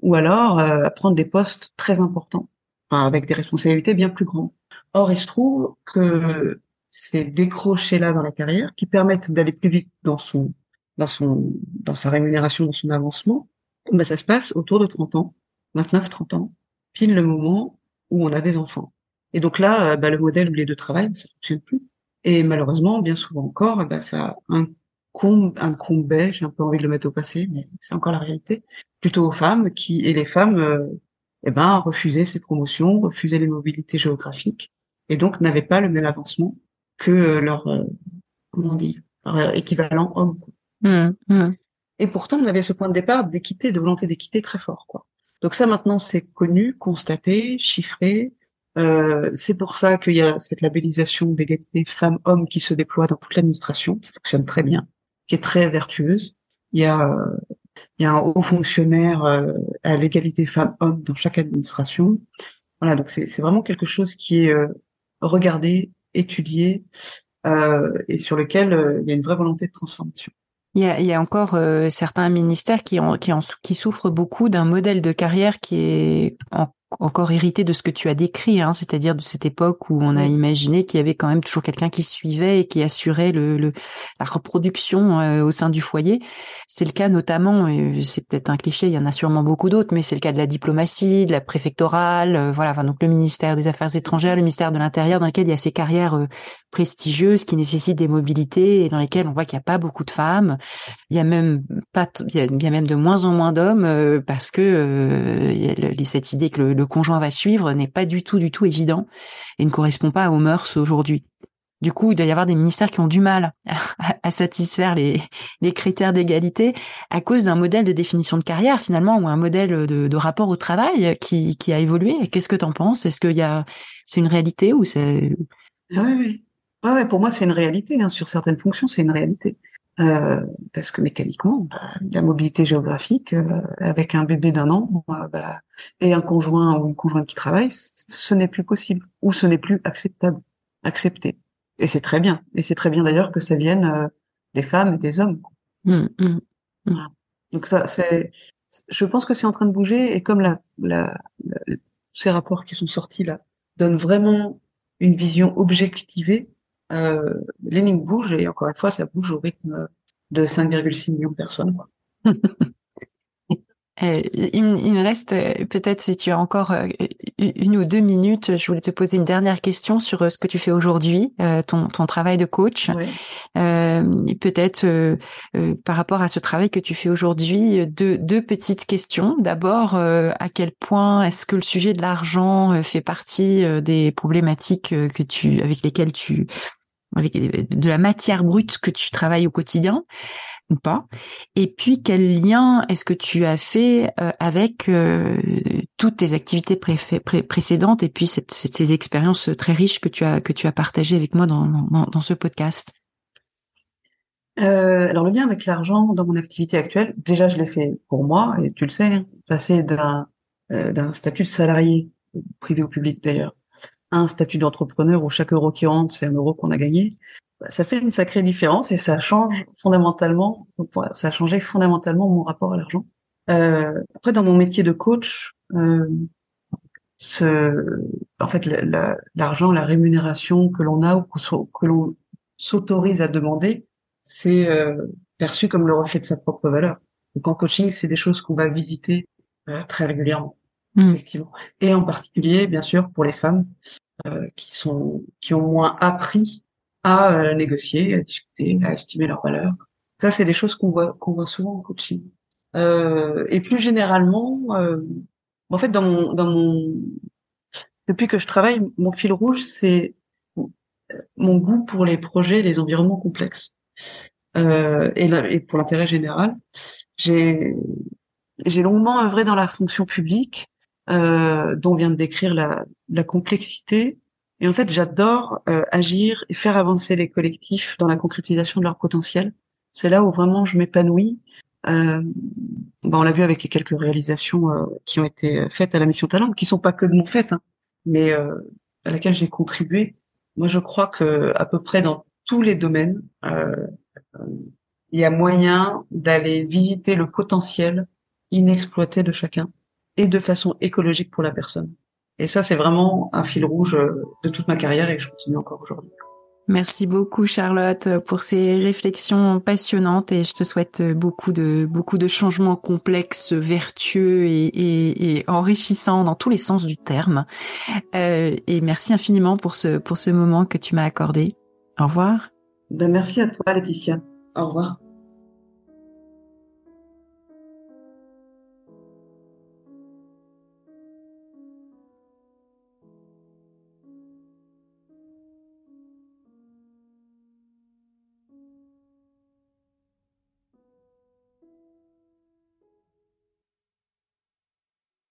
ou alors euh, prendre des postes très importants, avec des responsabilités bien plus grandes. Or, il se trouve que ces décrochés-là dans la carrière, qui permettent d'aller plus vite dans son, dans son, dans sa rémunération, dans son avancement, ben ça se passe autour de 30 ans, 29, 30 ans, pile le moment où on a des enfants. Et donc là, bah, le modèle où les deux travaillent, ça fonctionne plus. Et malheureusement, bien souvent encore, bah, ça un combat, j'ai un peu envie de le mettre au passé, mais c'est encore la réalité, plutôt aux femmes qui et les femmes, euh, eh ben, refusaient ces promotions, refusaient les mobilités géographiques, et donc n'avaient pas le même avancement que leur, euh, comment on dit, leur équivalent homme. Mmh, mmh. Et pourtant, on avait ce point de départ d'équité, de volonté d'équité très fort, quoi. Donc ça, maintenant, c'est connu, constaté, chiffré. Euh, c'est pour ça qu'il y a cette labellisation d'égalité femmes-hommes qui se déploie dans toute l'administration, qui fonctionne très bien qui est très vertueuse. Il y a, il y a un haut fonctionnaire euh, à l'égalité femmes-hommes dans chaque administration. Voilà, donc c'est vraiment quelque chose qui est euh, regardé, étudié euh, et sur lequel euh, il y a une vraie volonté de transformation. Il y a, il y a encore certains ministères qui, ont, qui, en, qui souffrent beaucoup d'un modèle de carrière qui est en encore hérité de ce que tu as décrit, hein, c'est-à-dire de cette époque où on a imaginé qu'il y avait quand même toujours quelqu'un qui suivait et qui assurait le, le la reproduction euh, au sein du foyer. C'est le cas notamment, et c'est peut-être un cliché, il y en a sûrement beaucoup d'autres, mais c'est le cas de la diplomatie, de la préfectorale, euh, voilà, enfin, donc le ministère des Affaires étrangères, le ministère de l'Intérieur, dans lequel il y a ces carrières euh, prestigieuses qui nécessitent des mobilités et dans lesquelles on voit qu'il n'y a pas beaucoup de femmes. Il y a même pas, il y a, même de moins en moins d'hommes parce que il y a cette idée que le, le conjoint va suivre n'est pas du tout, du tout évident et ne correspond pas aux mœurs aujourd'hui. Du coup, il doit y avoir des ministères qui ont du mal (laughs) à, satisfaire les, critères d'égalité à cause d'un modèle de définition de carrière finalement ou un modèle de, rapport au travail qui, a évolué. Qu'est-ce que tu en penses? Est-ce qu'il c'est une réalité ou c'est Oui, oui. Pour moi, c'est une réalité. Hein. Sur certaines fonctions, c'est une réalité. Euh, parce que mécaniquement, bah, la mobilité géographique, euh, avec un bébé d'un an euh, bah, et un conjoint ou une conjointe qui travaille, ce n'est plus possible ou ce n'est plus acceptable, accepté. Et c'est très bien. Et c'est très bien d'ailleurs que ça vienne des femmes et des hommes. Mmh, mmh, mmh. Donc ça, c'est, je pense que c'est en train de bouger et comme la, la, ces rapports qui sont sortis là donnent vraiment une vision objectivée euh, l'énigme bouge et encore une fois, ça bouge au rythme de 5,6 millions de personnes. Quoi. (laughs) Euh, il, me reste euh, peut-être si tu as encore euh, une ou deux minutes, je voulais te poser une dernière question sur ce que tu fais aujourd'hui, ton, ton travail de coach. peut-être par rapport à ce travail que tu fais aujourd'hui, deux, deux petites questions. D'abord, à quel point est-ce que le sujet de l'argent fait partie des problématiques que tu avec lesquelles tu avec de la matière brute que tu travailles au quotidien? Ou pas. Et puis quel lien est-ce que tu as fait euh, avec euh, toutes tes activités précédentes et puis ces expériences très riches que tu as que tu as partagées avec moi dans, dans, dans ce podcast? Euh, alors le lien avec l'argent dans mon activité actuelle, déjà je l'ai fait pour moi et tu le sais, hein, passer d'un euh, d'un statut de salarié privé ou public d'ailleurs un statut d'entrepreneur où chaque euro qui rentre, c'est un euro qu'on a gagné, bah, ça fait une sacrée différence et ça change fondamentalement, ça a changé fondamentalement mon rapport à l'argent. Euh, après, dans mon métier de coach, euh, ce, en fait, l'argent, la, rémunération que l'on a ou que l'on s'autorise à demander, c'est euh, perçu comme le reflet de sa propre valeur. Donc en coaching, c'est des choses qu'on va visiter euh, très régulièrement. Mm. effectivement. Et en particulier, bien sûr, pour les femmes euh, qui sont qui ont moins appris à euh, négocier, à discuter, à estimer leur valeur. Ça, c'est des choses qu'on voit qu'on voit souvent en coaching. Euh, et plus généralement, euh, en fait, dans mon dans mon depuis que je travaille, mon fil rouge, c'est mon goût pour les projets, les environnements complexes. Euh, et, et pour l'intérêt général, j'ai longuement œuvré dans la fonction publique euh, dont vient de décrire la, la, complexité. Et en fait, j'adore euh, agir et faire avancer les collectifs dans la concrétisation de leur potentiel. C'est là où vraiment je m'épanouis. Euh, bah, on l'a vu avec les quelques réalisations euh, qui ont été faites à la Mission Talent, qui sont pas que de mon fait, hein, mais euh, à laquelle j'ai contribué. Moi, je crois que à peu près dans tous les domaines, il y a moyen d'aller visiter le potentiel inexploité de chacun et de façon écologique pour la personne. Et ça, c'est vraiment un fil rouge euh, de toute ma carrière et que je continue encore aujourd'hui. Merci beaucoup Charlotte pour ces réflexions passionnantes et je te souhaite beaucoup de beaucoup de changements complexes, vertueux et, et, et enrichissants dans tous les sens du terme. Euh, et merci infiniment pour ce pour ce moment que tu m'as accordé. Au revoir. Ben merci à toi Laetitia. Au revoir.